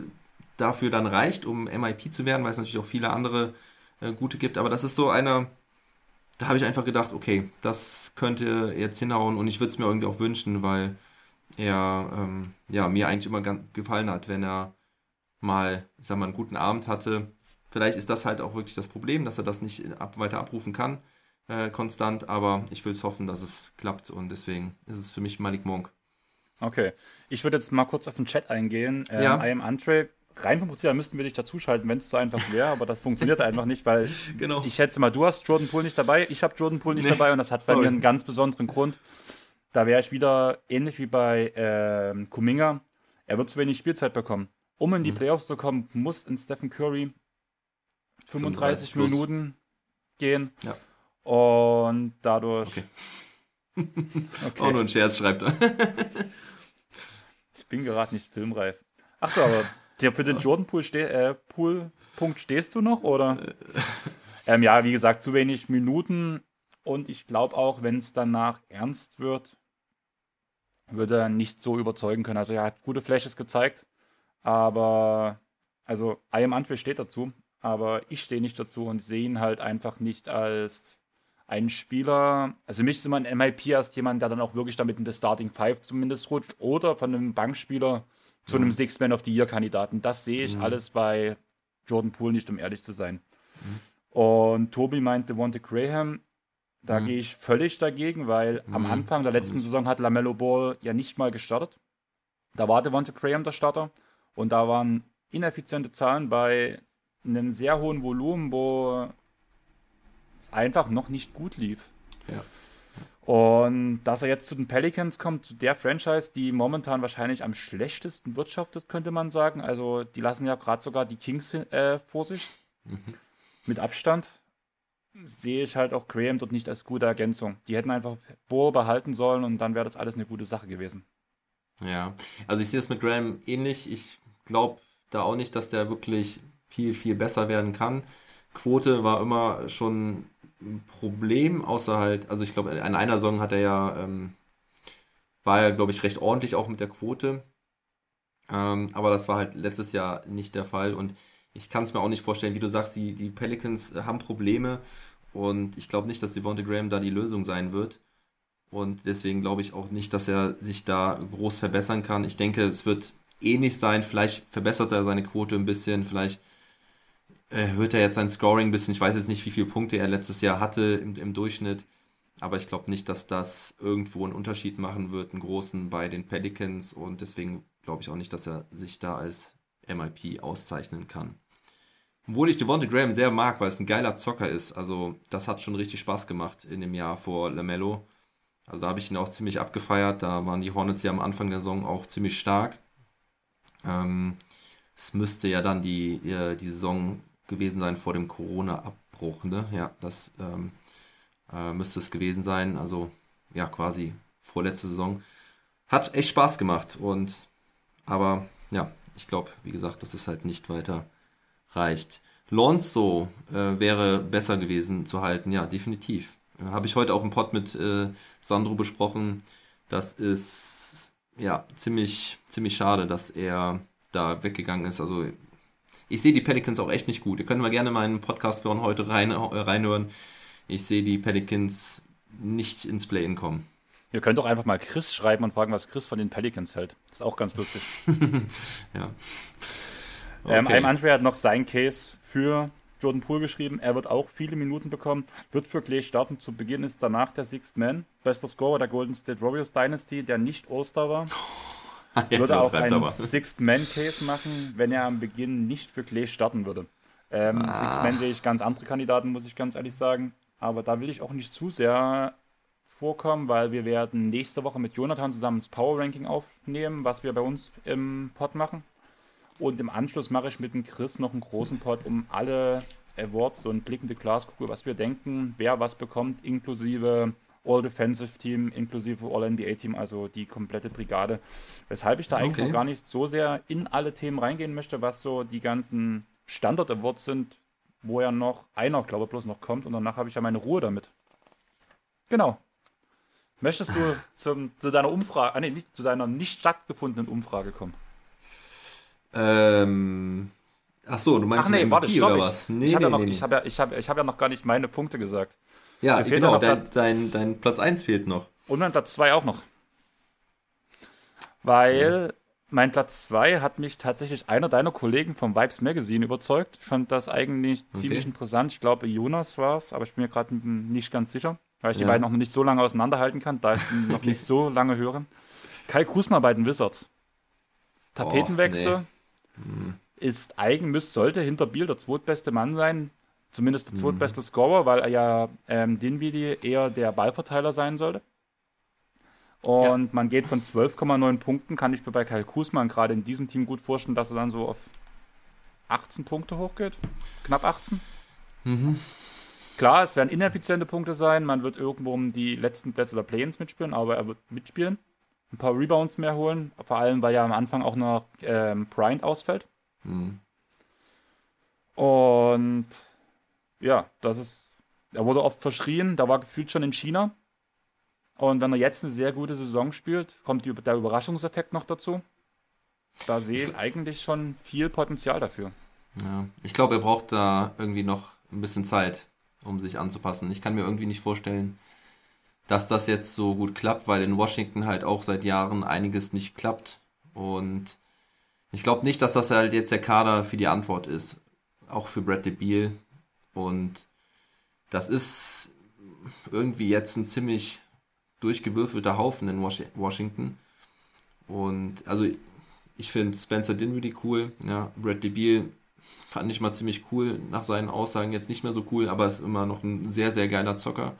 dafür dann reicht, um MIP zu werden, weil es natürlich auch viele andere äh, gute gibt, aber das ist so einer, da habe ich einfach gedacht, okay, das könnte jetzt hinhauen und ich würde es mir irgendwie auch wünschen, weil er ähm, ja, mir eigentlich immer gefallen hat, wenn er mal, ich sag mal, einen guten Abend hatte. Vielleicht ist das halt auch wirklich das Problem, dass er das nicht ab, weiter abrufen kann äh, konstant, aber ich will es hoffen, dass es klappt und deswegen ist es für mich Malik Monk. Okay, ich würde jetzt mal kurz auf den Chat eingehen. Ähm, ja. I am Andre. Rein vom Prinzip müssten wir dich dazuschalten, wenn es so einfach wäre, aber das funktioniert einfach nicht, weil genau. ich schätze mal, du hast Jordan Poole nicht dabei, ich habe Jordan Poole nicht nee. dabei und das hat Sorry. bei mir einen ganz besonderen Grund. Da wäre ich wieder ähnlich wie bei äh, Kuminga. Er wird zu wenig Spielzeit bekommen. Um in die mhm. Playoffs zu kommen, muss in Stephen Curry 35, 35 Minuten gehen. Ja. Und dadurch. Okay. okay. Auch nur ein Scherz, schreibt er. ich bin gerade nicht filmreif. Achso, aber der, für den Jordan Pool, ste äh, Pool Punkt stehst du noch, oder? ähm, ja, wie gesagt, zu wenig Minuten. Und ich glaube auch, wenn es danach ernst wird, würde er nicht so überzeugen können. Also er hat gute Flashes gezeigt, aber also I am Antwort steht dazu, aber ich stehe nicht dazu und sehe ihn halt einfach nicht als ein Spieler, also für mich ist immer ein MIP erst jemand, der dann auch wirklich damit in der Starting Five zumindest rutscht oder von einem Bankspieler zu einem Six Man of the Year Kandidaten. Das sehe ich mhm. alles bei Jordan Poole nicht, um ehrlich zu sein. Mhm. Und Tobi meinte Devonte Graham, da mhm. gehe ich völlig dagegen, weil am mhm. Anfang der letzten Saison hat LaMelo Ball ja nicht mal gestartet. Da war Devonte Graham der Starter und da waren ineffiziente Zahlen bei einem sehr hohen Volumen, wo einfach noch nicht gut lief. Ja. Und dass er jetzt zu den Pelicans kommt, zu der Franchise, die momentan wahrscheinlich am schlechtesten wirtschaftet, könnte man sagen. Also die lassen ja gerade sogar die Kings äh, vor sich. Mhm. Mit Abstand sehe ich halt auch Graham dort nicht als gute Ergänzung. Die hätten einfach Bohr behalten sollen und dann wäre das alles eine gute Sache gewesen. Ja, also ich sehe es mit Graham ähnlich. Ich glaube da auch nicht, dass der wirklich viel, viel besser werden kann. Quote war immer schon Problem, außer halt, also ich glaube, an einer Saison hat er ja, ähm, war er, glaube ich, recht ordentlich auch mit der Quote. Ähm, aber das war halt letztes Jahr nicht der Fall und ich kann es mir auch nicht vorstellen, wie du sagst, die, die Pelicans haben Probleme und ich glaube nicht, dass Devonta Graham da die Lösung sein wird. Und deswegen glaube ich auch nicht, dass er sich da groß verbessern kann. Ich denke, es wird ähnlich sein. Vielleicht verbessert er seine Quote ein bisschen. Vielleicht erhöht er jetzt sein Scoring ein bisschen. Ich weiß jetzt nicht, wie viele Punkte er letztes Jahr hatte im, im Durchschnitt. Aber ich glaube nicht, dass das irgendwo einen Unterschied machen wird, einen großen bei den Pelicans. Und deswegen glaube ich auch nicht, dass er sich da als MIP auszeichnen kann. Obwohl ich Devonta Graham sehr mag, weil es ein geiler Zocker ist. Also, das hat schon richtig Spaß gemacht in dem Jahr vor LaMelo. Also, da habe ich ihn auch ziemlich abgefeiert. Da waren die Hornets ja am Anfang der Saison auch ziemlich stark. Ähm, es müsste ja dann die, äh, die Saison gewesen sein vor dem Corona-Abbruch, ne? Ja, das ähm, äh, müsste es gewesen sein. Also, ja, quasi vorletzte Saison. Hat echt Spaß gemacht und, aber, ja, ich glaube, wie gesagt, dass es halt nicht weiter reicht. Lonzo äh, wäre besser gewesen zu halten, ja, definitiv. Habe ich heute auch im Pod mit äh, Sandro besprochen. Das ist ja ziemlich, ziemlich schade, dass er da weggegangen ist. Also ich sehe die Pelicans auch echt nicht gut. Ihr könnt mal gerne meinen Podcast von heute rein, äh, reinhören. Ich sehe die Pelicans nicht ins Play-In kommen. Ihr könnt doch einfach mal Chris schreiben und fragen, was Chris von den Pelicans hält. Das ist auch ganz lustig. ja. Ähm, okay. Ähm, Andrea hat noch sein Case für Jordan Poole geschrieben. Er wird auch viele Minuten bekommen, wird für Clay starten. Zu Beginn ist danach der Sixth Man, bester Scorer der Golden State Warriors Dynasty, der nicht All-Star war. Jetzt würde auch einen Sixth Man Case machen, wenn er am Beginn nicht für Clay starten würde. Ähm, ah. Sixth Man sehe ich ganz andere Kandidaten, muss ich ganz ehrlich sagen. Aber da will ich auch nicht zu sehr vorkommen, weil wir werden nächste Woche mit Jonathan zusammen das Power Ranking aufnehmen, was wir bei uns im Pod machen. Und im Anschluss mache ich mit dem Chris noch einen großen Pod um alle Awards und blickende Glaskugel, was wir denken, wer was bekommt, inklusive All-Defensive Team, inklusive All-NBA-Team, also die komplette Brigade. Weshalb ich da eigentlich okay. noch gar nicht so sehr in alle Themen reingehen möchte, was so die ganzen Standard-Awards sind, wo ja noch einer, glaube ich, bloß noch kommt und danach habe ich ja meine Ruhe damit. Genau. Möchtest du zum, zu deiner Umfrage, ah, nee, nicht, zu deiner nicht stattgefundenen Umfrage kommen? Ähm. Ach so, du meinst Ach nee, warte, stopp, oder was? Nee, ich habe nee, ja, nee, nee. hab ja, hab, hab ja noch gar nicht meine Punkte gesagt. Ja, genau, ja dein, dein, dein, Platz 1 fehlt noch. Und mein Platz 2 auch noch. Weil ja. mein Platz 2 hat mich tatsächlich einer deiner Kollegen vom Vibes Magazine überzeugt. Ich fand das eigentlich ziemlich okay. interessant. Ich glaube, Jonas war es, aber ich bin mir gerade nicht ganz sicher, weil ich die beiden noch nicht so lange auseinanderhalten kann, da ich sie noch nicht so lange höre. Kai Kusma bei den Wizards. Tapetenwechsel. Oh, ist eigen, müsst, sollte hinter Biel der zweitbeste Mann sein. Zumindest der zweitbeste mhm. Scorer, weil er ja ähm, Dinwiddie eher der Ballverteiler sein sollte. Und ja. man geht von 12,9 Punkten, kann ich mir bei Kai Kusman gerade in diesem Team gut vorstellen, dass er dann so auf 18 Punkte hochgeht. Knapp 18. Mhm. Klar, es werden ineffiziente Punkte sein. Man wird irgendwo um die letzten Plätze der Play-ins mitspielen, aber er wird mitspielen ein paar Rebounds mehr holen. Vor allem, weil ja am Anfang auch noch ähm, Bryant ausfällt. Mhm. Und ja, das ist. Er wurde oft verschrien, da war gefühlt schon in China. Und wenn er jetzt eine sehr gute Saison spielt, kommt die, der Überraschungseffekt noch dazu. Da sehe ich eigentlich schon viel Potenzial dafür. Ja, ich glaube, er braucht da irgendwie noch ein bisschen Zeit, um sich anzupassen. Ich kann mir irgendwie nicht vorstellen, dass das jetzt so gut klappt, weil in Washington halt auch seit Jahren einiges nicht klappt. Und ich glaube nicht, dass das halt jetzt der Kader für die Antwort ist. Auch für Bradley Beal. Und das ist irgendwie jetzt ein ziemlich durchgewürfelter Haufen in Washington. Und also ich finde Spencer Dinwiddie cool. Ja, Bradley Beal fand ich mal ziemlich cool nach seinen Aussagen. Jetzt nicht mehr so cool, aber ist immer noch ein sehr, sehr geiler Zocker.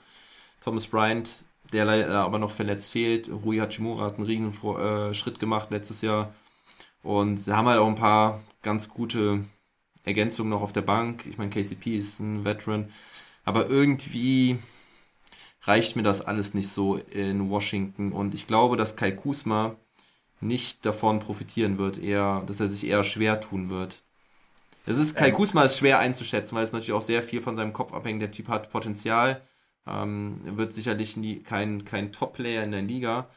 Thomas Bryant, der leider aber noch verletzt fehlt. Rui Hachimura hat einen riesen äh, Schritt gemacht letztes Jahr. Und sie haben halt auch ein paar ganz gute Ergänzungen noch auf der Bank. Ich meine, KCP ist ein Veteran. Aber irgendwie reicht mir das alles nicht so in Washington. Und ich glaube, dass Kai Kusma nicht davon profitieren wird, eher, dass er sich eher schwer tun wird. Es ist, Kai ähm. Kusma ist schwer einzuschätzen, weil es natürlich auch sehr viel von seinem Kopf abhängt. Der Typ hat Potenzial ähm, wird sicherlich nie, kein, kein Top-Player in der Liga,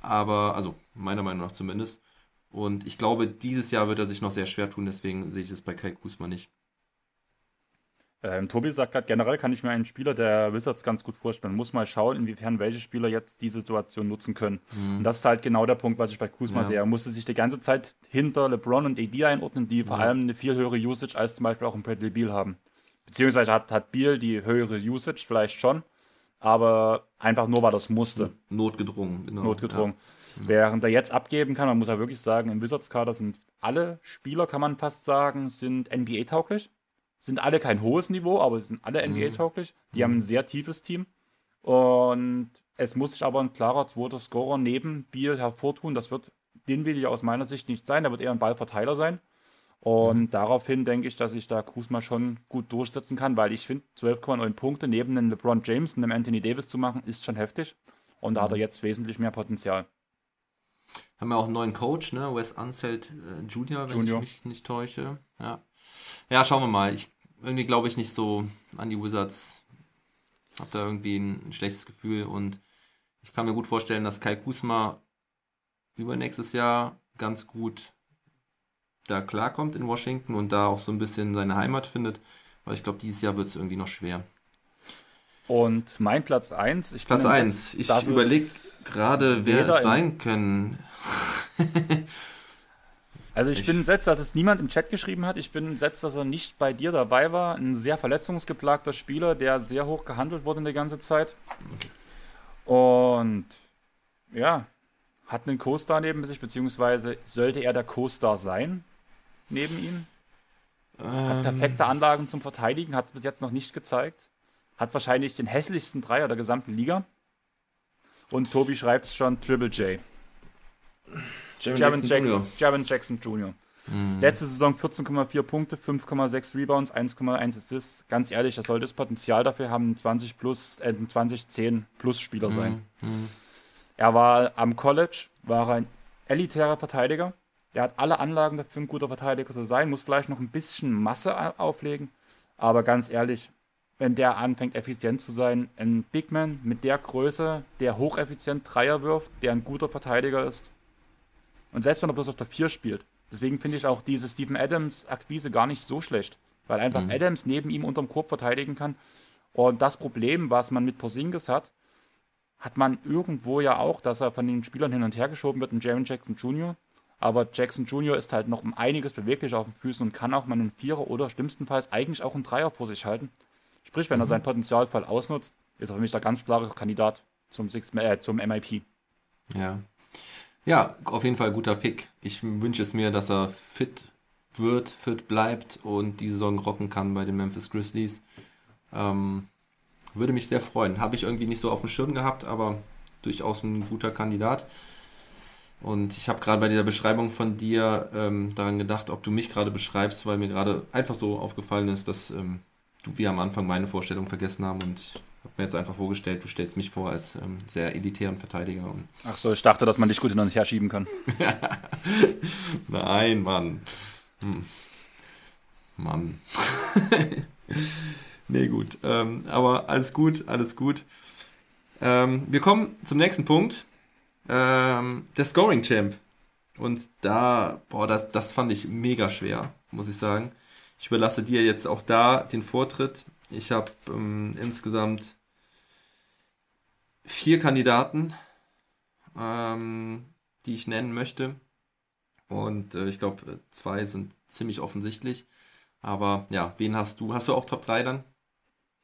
aber, also meiner Meinung nach zumindest. Und ich glaube, dieses Jahr wird er sich noch sehr schwer tun, deswegen sehe ich es bei Kai Kusma nicht. Ähm, Tobi sagt gerade, generell kann ich mir einen Spieler der Wizards ganz gut vorstellen. Muss mal schauen, inwiefern welche Spieler jetzt die Situation nutzen können. Mhm. Und das ist halt genau der Punkt, was ich bei Kuzma ja. sehe. Er musste sich die ganze Zeit hinter LeBron und AD einordnen, die ja. vor allem eine viel höhere Usage als zum Beispiel auch ein Bradley Beal haben. Beziehungsweise hat, hat Beal die höhere Usage vielleicht schon, aber einfach nur, weil das musste. Notgedrungen, genau. Notgedrungen. Ja. Während er jetzt abgeben kann, man muss ja wirklich sagen, im Wizards-Kader sind alle Spieler, kann man fast sagen, sind NBA-tauglich sind alle kein hohes Niveau, aber sie sind alle mhm. NBA-tauglich. Die mhm. haben ein sehr tiefes Team. Und es muss sich aber ein klarer zweiter Scorer neben Biel hervortun. Das wird Dinwiddie aus meiner Sicht nicht sein. Der wird eher ein Ballverteiler sein. Und mhm. daraufhin denke ich, dass ich da Kuzma schon gut durchsetzen kann, weil ich finde, 12,9 Punkte neben einem LeBron James und einem Anthony Davis zu machen, ist schon heftig. Und da hat er mhm. jetzt wesentlich mehr Potenzial. Haben wir auch einen neuen Coach, ne? Wes Unseld äh, Junior, wenn Junior. ich mich nicht täusche. Ja. ja, schauen wir mal. Ich irgendwie glaube ich nicht so an die Wizards. Hab da irgendwie ein, ein, schlechtes Gefühl und ich kann mir gut vorstellen, dass Kai Kusma übernächstes Jahr ganz gut da klarkommt in Washington und da auch so ein bisschen seine Heimat findet. Aber ich glaube, dieses Jahr wird es irgendwie noch schwer. Und mein Platz 1. Platz 1. Ich überlege gerade, wer es sein können. Also ich, ich, bin entsetzt, dass es niemand im Chat geschrieben hat. Ich bin entsetzt, dass er nicht bei dir dabei war. Ein sehr verletzungsgeplagter Spieler, der sehr hoch gehandelt wurde in der ganzen Zeit. Und ja, hat einen Co-Star neben sich, beziehungsweise sollte er der Co-Star sein neben ihm? Ähm. Hat perfekte Anlagen zum Verteidigen, hat es bis jetzt noch nicht gezeigt. Hat wahrscheinlich den hässlichsten Dreier der gesamten Liga. Und Tobi schreibt es schon Triple J. Jaron Jackson, Jackson, Jackson Jr. Mhm. Letzte Saison 14,4 Punkte, 5,6 Rebounds, 1,1 Assists. Ganz ehrlich, das sollte das Potenzial dafür haben, 20 plus, äh, 2010 plus Spieler sein. Mhm. Mhm. Er war am College, war ein elitärer Verteidiger. Der hat alle Anlagen dafür, ein guter Verteidiger zu sein, muss vielleicht noch ein bisschen Masse auflegen. Aber ganz ehrlich, wenn der anfängt, effizient zu sein, ein Big Man mit der Größe, der hocheffizient Dreier wirft, der ein guter Verteidiger ist, und selbst wenn er bloß auf der 4 spielt. Deswegen finde ich auch diese Steven Adams-Akquise gar nicht so schlecht. Weil einfach mhm. Adams neben ihm unterm Korb verteidigen kann. Und das Problem, was man mit Porzingis hat, hat man irgendwo ja auch, dass er von den Spielern hin und her geschoben wird in Jaron Jackson Jr. Aber Jackson Jr. ist halt noch um einiges beweglicher auf den Füßen und kann auch mal einen Vierer oder schlimmstenfalls eigentlich auch einen Dreier vor sich halten. Sprich, wenn mhm. er sein Potenzial voll ausnutzt, ist er für mich der ganz klare Kandidat zum, Six, äh, zum MIP. Ja, ja, auf jeden Fall guter Pick. Ich wünsche es mir, dass er fit wird, fit bleibt und die Saison rocken kann bei den Memphis Grizzlies. Ähm, würde mich sehr freuen. Habe ich irgendwie nicht so auf dem Schirm gehabt, aber durchaus ein guter Kandidat. Und ich habe gerade bei dieser Beschreibung von dir ähm, daran gedacht, ob du mich gerade beschreibst, weil mir gerade einfach so aufgefallen ist, dass ähm, du wie am Anfang meine Vorstellung vergessen haben und mir jetzt einfach vorgestellt, du stellst mich vor als ähm, sehr elitären Verteidiger. Ach so, ich dachte, dass man dich gut hin und her schieben kann. Nein, Mann. Hm. Mann. nee, gut. Ähm, aber alles gut, alles gut. Ähm, wir kommen zum nächsten Punkt. Ähm, der Scoring Champ. Und da, boah, das, das fand ich mega schwer, muss ich sagen. Ich überlasse dir jetzt auch da den Vortritt. Ich habe ähm, insgesamt vier Kandidaten, ähm, die ich nennen möchte. Und äh, ich glaube, zwei sind ziemlich offensichtlich. Aber ja, wen hast du? Hast du auch Top 3 dann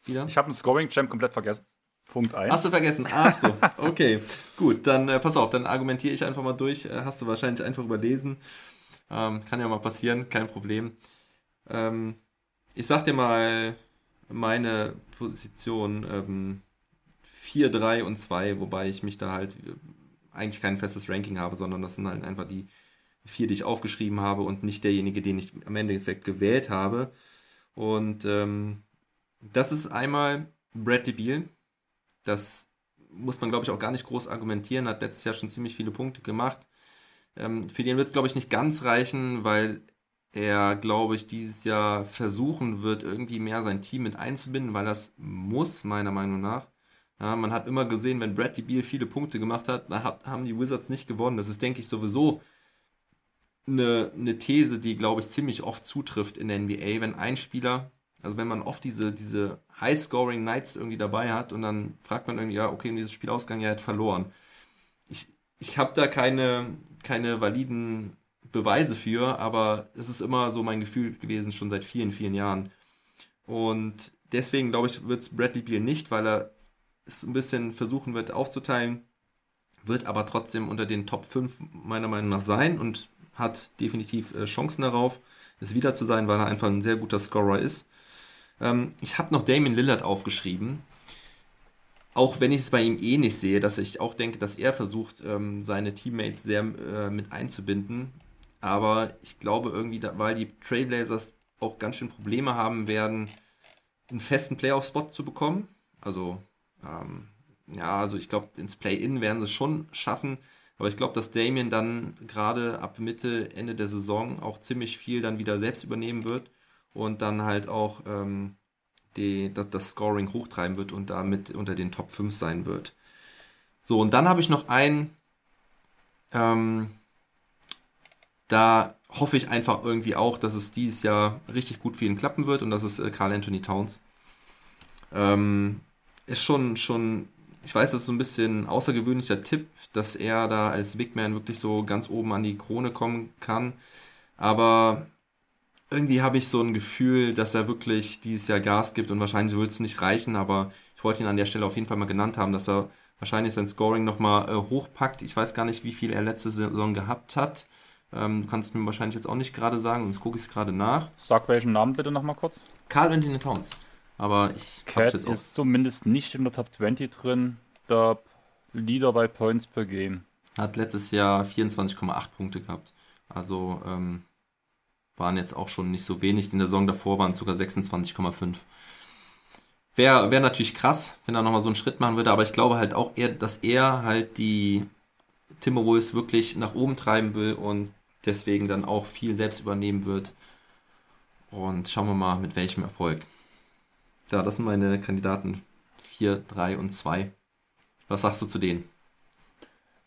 wieder? Ich habe einen Scoring Champ komplett vergessen. Punkt 1. Hast du vergessen? Ach so, okay. Gut, dann äh, pass auf, dann argumentiere ich einfach mal durch. Äh, hast du wahrscheinlich einfach überlesen. Ähm, kann ja mal passieren, kein Problem. Ähm, ich sag dir mal meine Position ähm, 4, 3 und 2, wobei ich mich da halt äh, eigentlich kein festes Ranking habe, sondern das sind halt einfach die vier, die ich aufgeschrieben habe und nicht derjenige, den ich am Endeffekt gewählt habe. Und ähm, das ist einmal Bradley Beal. Das muss man, glaube ich, auch gar nicht groß argumentieren. Hat letztes Jahr schon ziemlich viele Punkte gemacht. Ähm, für den wird es, glaube ich, nicht ganz reichen, weil er, glaube ich, dieses Jahr versuchen wird, irgendwie mehr sein Team mit einzubinden, weil das muss, meiner Meinung nach. Ja, man hat immer gesehen, wenn Bradley Beal viele Punkte gemacht hat, dann haben die Wizards nicht gewonnen. Das ist, denke ich, sowieso eine, eine These, die, glaube ich, ziemlich oft zutrifft in der NBA, wenn ein Spieler, also wenn man oft diese, diese High-Scoring-Nights irgendwie dabei hat und dann fragt man irgendwie, ja, okay, in dieses Spielausgang, ja, hat verloren. Ich, ich habe da keine, keine validen Beweise für, aber es ist immer so mein Gefühl gewesen, schon seit vielen, vielen Jahren. Und deswegen glaube ich, wird es Bradley Beal nicht, weil er es ein bisschen versuchen wird aufzuteilen, wird aber trotzdem unter den Top 5 meiner Meinung nach sein und hat definitiv äh, Chancen darauf, es wieder zu sein, weil er einfach ein sehr guter Scorer ist. Ähm, ich habe noch Damien Lillard aufgeschrieben. Auch wenn ich es bei ihm eh nicht sehe, dass ich auch denke, dass er versucht, ähm, seine Teammates sehr äh, mit einzubinden. Aber ich glaube irgendwie, weil die Trailblazers auch ganz schön Probleme haben werden, einen festen Playoff-Spot zu bekommen. Also, ähm, ja, also ich glaube, ins Play-In werden sie es schon schaffen. Aber ich glaube, dass Damien dann gerade ab Mitte, Ende der Saison auch ziemlich viel dann wieder selbst übernehmen wird und dann halt auch ähm, die, das, das, Scoring hochtreiben wird und damit unter den Top 5 sein wird. So, und dann habe ich noch einen, ähm, da hoffe ich einfach irgendwie auch, dass es dieses Jahr richtig gut für ihn klappen wird und das ist äh, Carl Anthony Towns. Ähm, ist schon, schon, ich weiß, das ist so ein bisschen ein außergewöhnlicher Tipp, dass er da als Big Man wirklich so ganz oben an die Krone kommen kann. Aber irgendwie habe ich so ein Gefühl, dass er wirklich dieses Jahr Gas gibt und wahrscheinlich wird es nicht reichen, aber ich wollte ihn an der Stelle auf jeden Fall mal genannt haben, dass er wahrscheinlich sein Scoring nochmal äh, hochpackt. Ich weiß gar nicht, wie viel er letzte Saison gehabt hat. Ähm, du kannst mir wahrscheinlich jetzt auch nicht gerade sagen, sonst gucke ich es gerade nach. Sag welchen Namen bitte nochmal kurz. Carl Anthony Towns. Aber ich Cat jetzt ist zumindest nicht in der Top 20 drin. Der Leader bei Points per Game. Hat letztes Jahr 24,8 Punkte gehabt. Also ähm, waren jetzt auch schon nicht so wenig. In der Saison davor waren es sogar 26,5. Wäre wär natürlich krass, wenn er nochmal so einen Schritt machen würde, aber ich glaube halt auch eher, dass er halt die Timberwolves wirklich nach oben treiben will und deswegen dann auch viel selbst übernehmen wird. Und schauen wir mal, mit welchem Erfolg. Ja, das sind meine Kandidaten 4, 3 und 2. Was sagst du zu denen?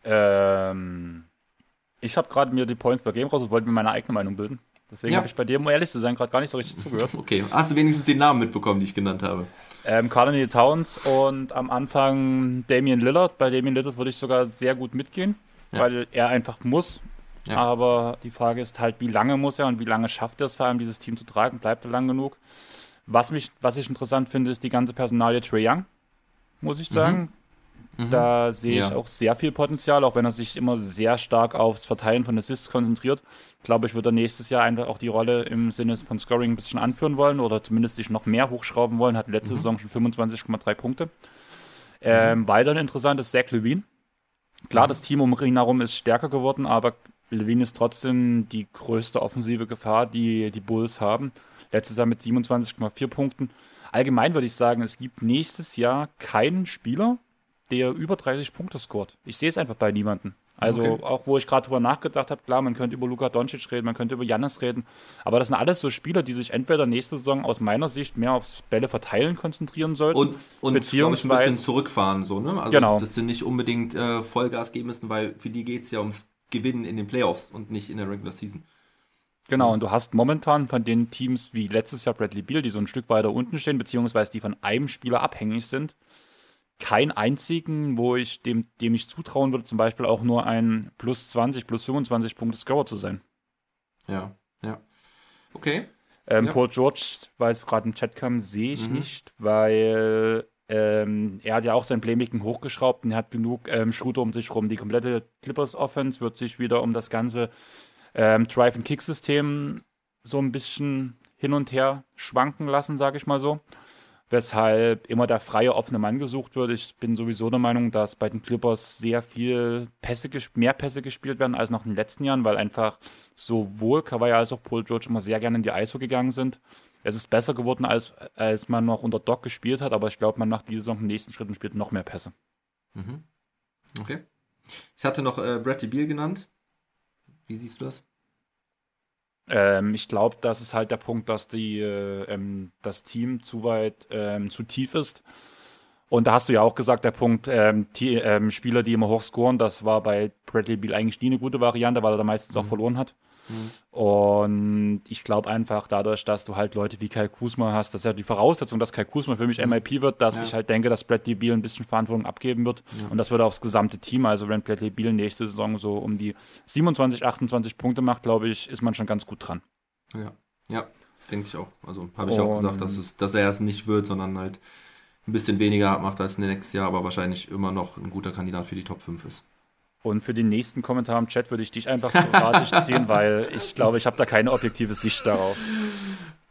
Ähm, ich habe gerade mir die Points per Game raus und wollte mir meine eigene Meinung bilden. Deswegen ja. habe ich bei dir, um ehrlich zu sein, gerade gar nicht so richtig zugehört. Okay, hast du wenigstens den Namen mitbekommen, die ich genannt habe? Ähm, Carl Towns und am Anfang Damian Lillard. Bei Damian Lillard würde ich sogar sehr gut mitgehen, ja. weil er einfach muss. Ja. Aber die Frage ist halt, wie lange muss er und wie lange schafft er es vor allem, dieses Team zu tragen? Bleibt er lang genug? Was, mich, was ich interessant finde, ist die ganze Personalie Trey Young, muss ich sagen. Mhm. Mhm. Da sehe ich ja. auch sehr viel Potenzial, auch wenn er sich immer sehr stark aufs Verteilen von Assists konzentriert. Glaube ich, wird er nächstes Jahr einfach auch die Rolle im Sinne von Scoring ein bisschen anführen wollen oder zumindest sich noch mehr hochschrauben wollen. Hat letzte mhm. Saison schon 25,3 Punkte. Ähm, mhm. Weiter interessant ist Zach Levine. Klar, mhm. das Team um ihn herum ist stärker geworden, aber Levine ist trotzdem die größte offensive Gefahr, die die Bulls haben. Letztes Jahr mit 27,4 Punkten. Allgemein würde ich sagen, es gibt nächstes Jahr keinen Spieler, der über 30 Punkte scoret. Ich sehe es einfach bei niemandem. Also okay. auch wo ich gerade drüber nachgedacht habe, klar, man könnte über Luka Doncic reden, man könnte über Jannis reden, aber das sind alles so Spieler, die sich entweder nächste Saison aus meiner Sicht mehr aufs Bälle verteilen konzentrieren sollten. Und, und beziehungsweise ein bisschen zurückfahren, so, ne? Also genau. dass sie nicht unbedingt äh, Vollgas geben müssen, weil für die geht es ja ums Gewinnen in den Playoffs und nicht in der Regular Season. Genau, und du hast momentan von den Teams wie letztes Jahr Bradley Beal, die so ein Stück weiter unten stehen, beziehungsweise die von einem Spieler abhängig sind, keinen einzigen, wo ich dem, dem ich zutrauen würde, zum Beispiel auch nur ein plus 20, plus 25 Punkte Scorer zu sein. Ja, ja. Okay. Ähm, ja. Paul George, weil es gerade im Chat kam, sehe ich mhm. nicht, weil ähm, er hat ja auch sein Playmaking hochgeschraubt und er hat genug ähm, Shooter um sich rum. Die komplette Clippers Offense wird sich wieder um das ganze ähm, Drive-and-Kick-System so ein bisschen hin und her schwanken lassen, sage ich mal so weshalb immer der freie offene Mann gesucht wird. Ich bin sowieso der Meinung, dass bei den Clippers sehr viel Pässe, mehr Pässe gespielt werden als noch in den letzten Jahren, weil einfach sowohl Kawhi als auch Paul George immer sehr gerne in die ISO gegangen sind. Es ist besser geworden, als, als man noch unter Doc gespielt hat, aber ich glaube, man macht diese Saison den nächsten Schritt und spielt noch mehr Pässe. Mhm. Okay. Ich hatte noch äh, Bradley Beal genannt. Wie siehst du das? Ähm, ich glaube, das ist halt der Punkt, dass die, äh, ähm, das Team zu weit, ähm, zu tief ist. Und da hast du ja auch gesagt, der Punkt, ähm, die, ähm, Spieler, die immer hoch scoren, das war bei Bradley Beal eigentlich nie eine gute Variante, weil er da meistens mhm. auch verloren hat. Und ich glaube einfach dadurch, dass du halt Leute wie Kai Kusma hast, das ist ja die Voraussetzung, dass Kai Kusma für mich MIP wird, dass Ja. ich halt denke, dass Bradley Beal ein bisschen Verantwortung abgeben wird. Und das wird aufs gesamte Team. Also wenn Bradley Beal nächste Saison so um die 27, 28 Punkte macht, glaube ich, ist man schon ganz gut dran. Ja, ja denke ich auch. Also habe ich auch Und- gesagt, dass, es, dass er es nicht wird, sondern halt ein bisschen weniger macht als nächstes Jahr, aber wahrscheinlich immer noch ein guter Kandidat für die Top 5 ist. Und für den nächsten Kommentar im Chat würde ich dich einfach Rate ziehen, weil ich glaube, ich habe da keine objektive Sicht darauf.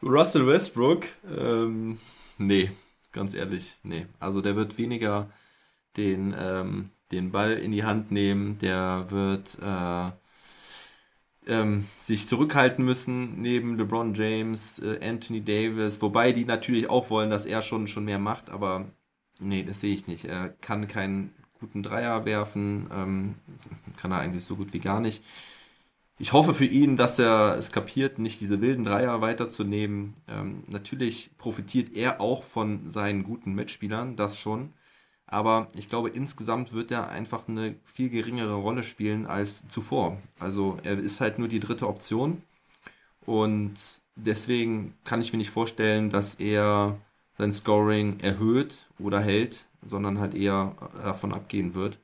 Russell Westbrook, ähm, nee, ganz ehrlich, nee. Also der wird weniger den, ähm, den Ball in die Hand nehmen, der wird äh, ähm, sich zurückhalten müssen neben LeBron James, äh, Anthony Davis, wobei die natürlich auch wollen, dass er schon, schon mehr macht, aber nee, das sehe ich nicht. Er kann keinen guten Dreier werfen, ähm, kann er eigentlich so gut wie gar nicht. Ich hoffe für ihn, dass er es kapiert, nicht diese wilden Dreier weiterzunehmen. Ähm, natürlich profitiert er auch von seinen guten Mitspielern, das schon. Aber ich glaube, insgesamt wird er einfach eine viel geringere Rolle spielen als zuvor. Also er ist halt nur die dritte Option. Und deswegen kann ich mir nicht vorstellen, dass er sein Scoring erhöht oder hält, sondern halt eher davon abgehen wird.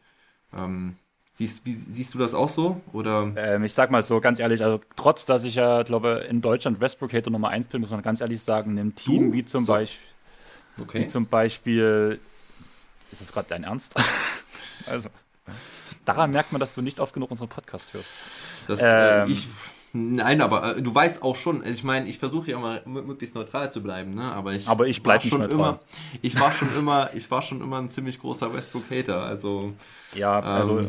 Ähm, siehst, wie, siehst du das auch so? Oder Ähm, ich sag mal so, ganz ehrlich, also trotz, dass ich ja, glaube, in Deutschland Westbrook-Hater Nummer 1 bin, muss man ganz ehrlich sagen, einem Team wie zum, So. Beispiel, okay? wie zum Beispiel, ist das gerade dein Ernst? also, daran merkt man, dass du nicht oft genug unseren Podcast hörst. Das, äh, Ähm. ich, nein, aber äh, du weißt auch schon, also ich meine, ich versuche ja immer möglichst neutral zu bleiben, ne? Aber ich, Aber ich bleib schon neutral. immer, ich war schon immer, ich war schon immer ein ziemlich großer Westbrook-Hater, also Ja, also Ähm.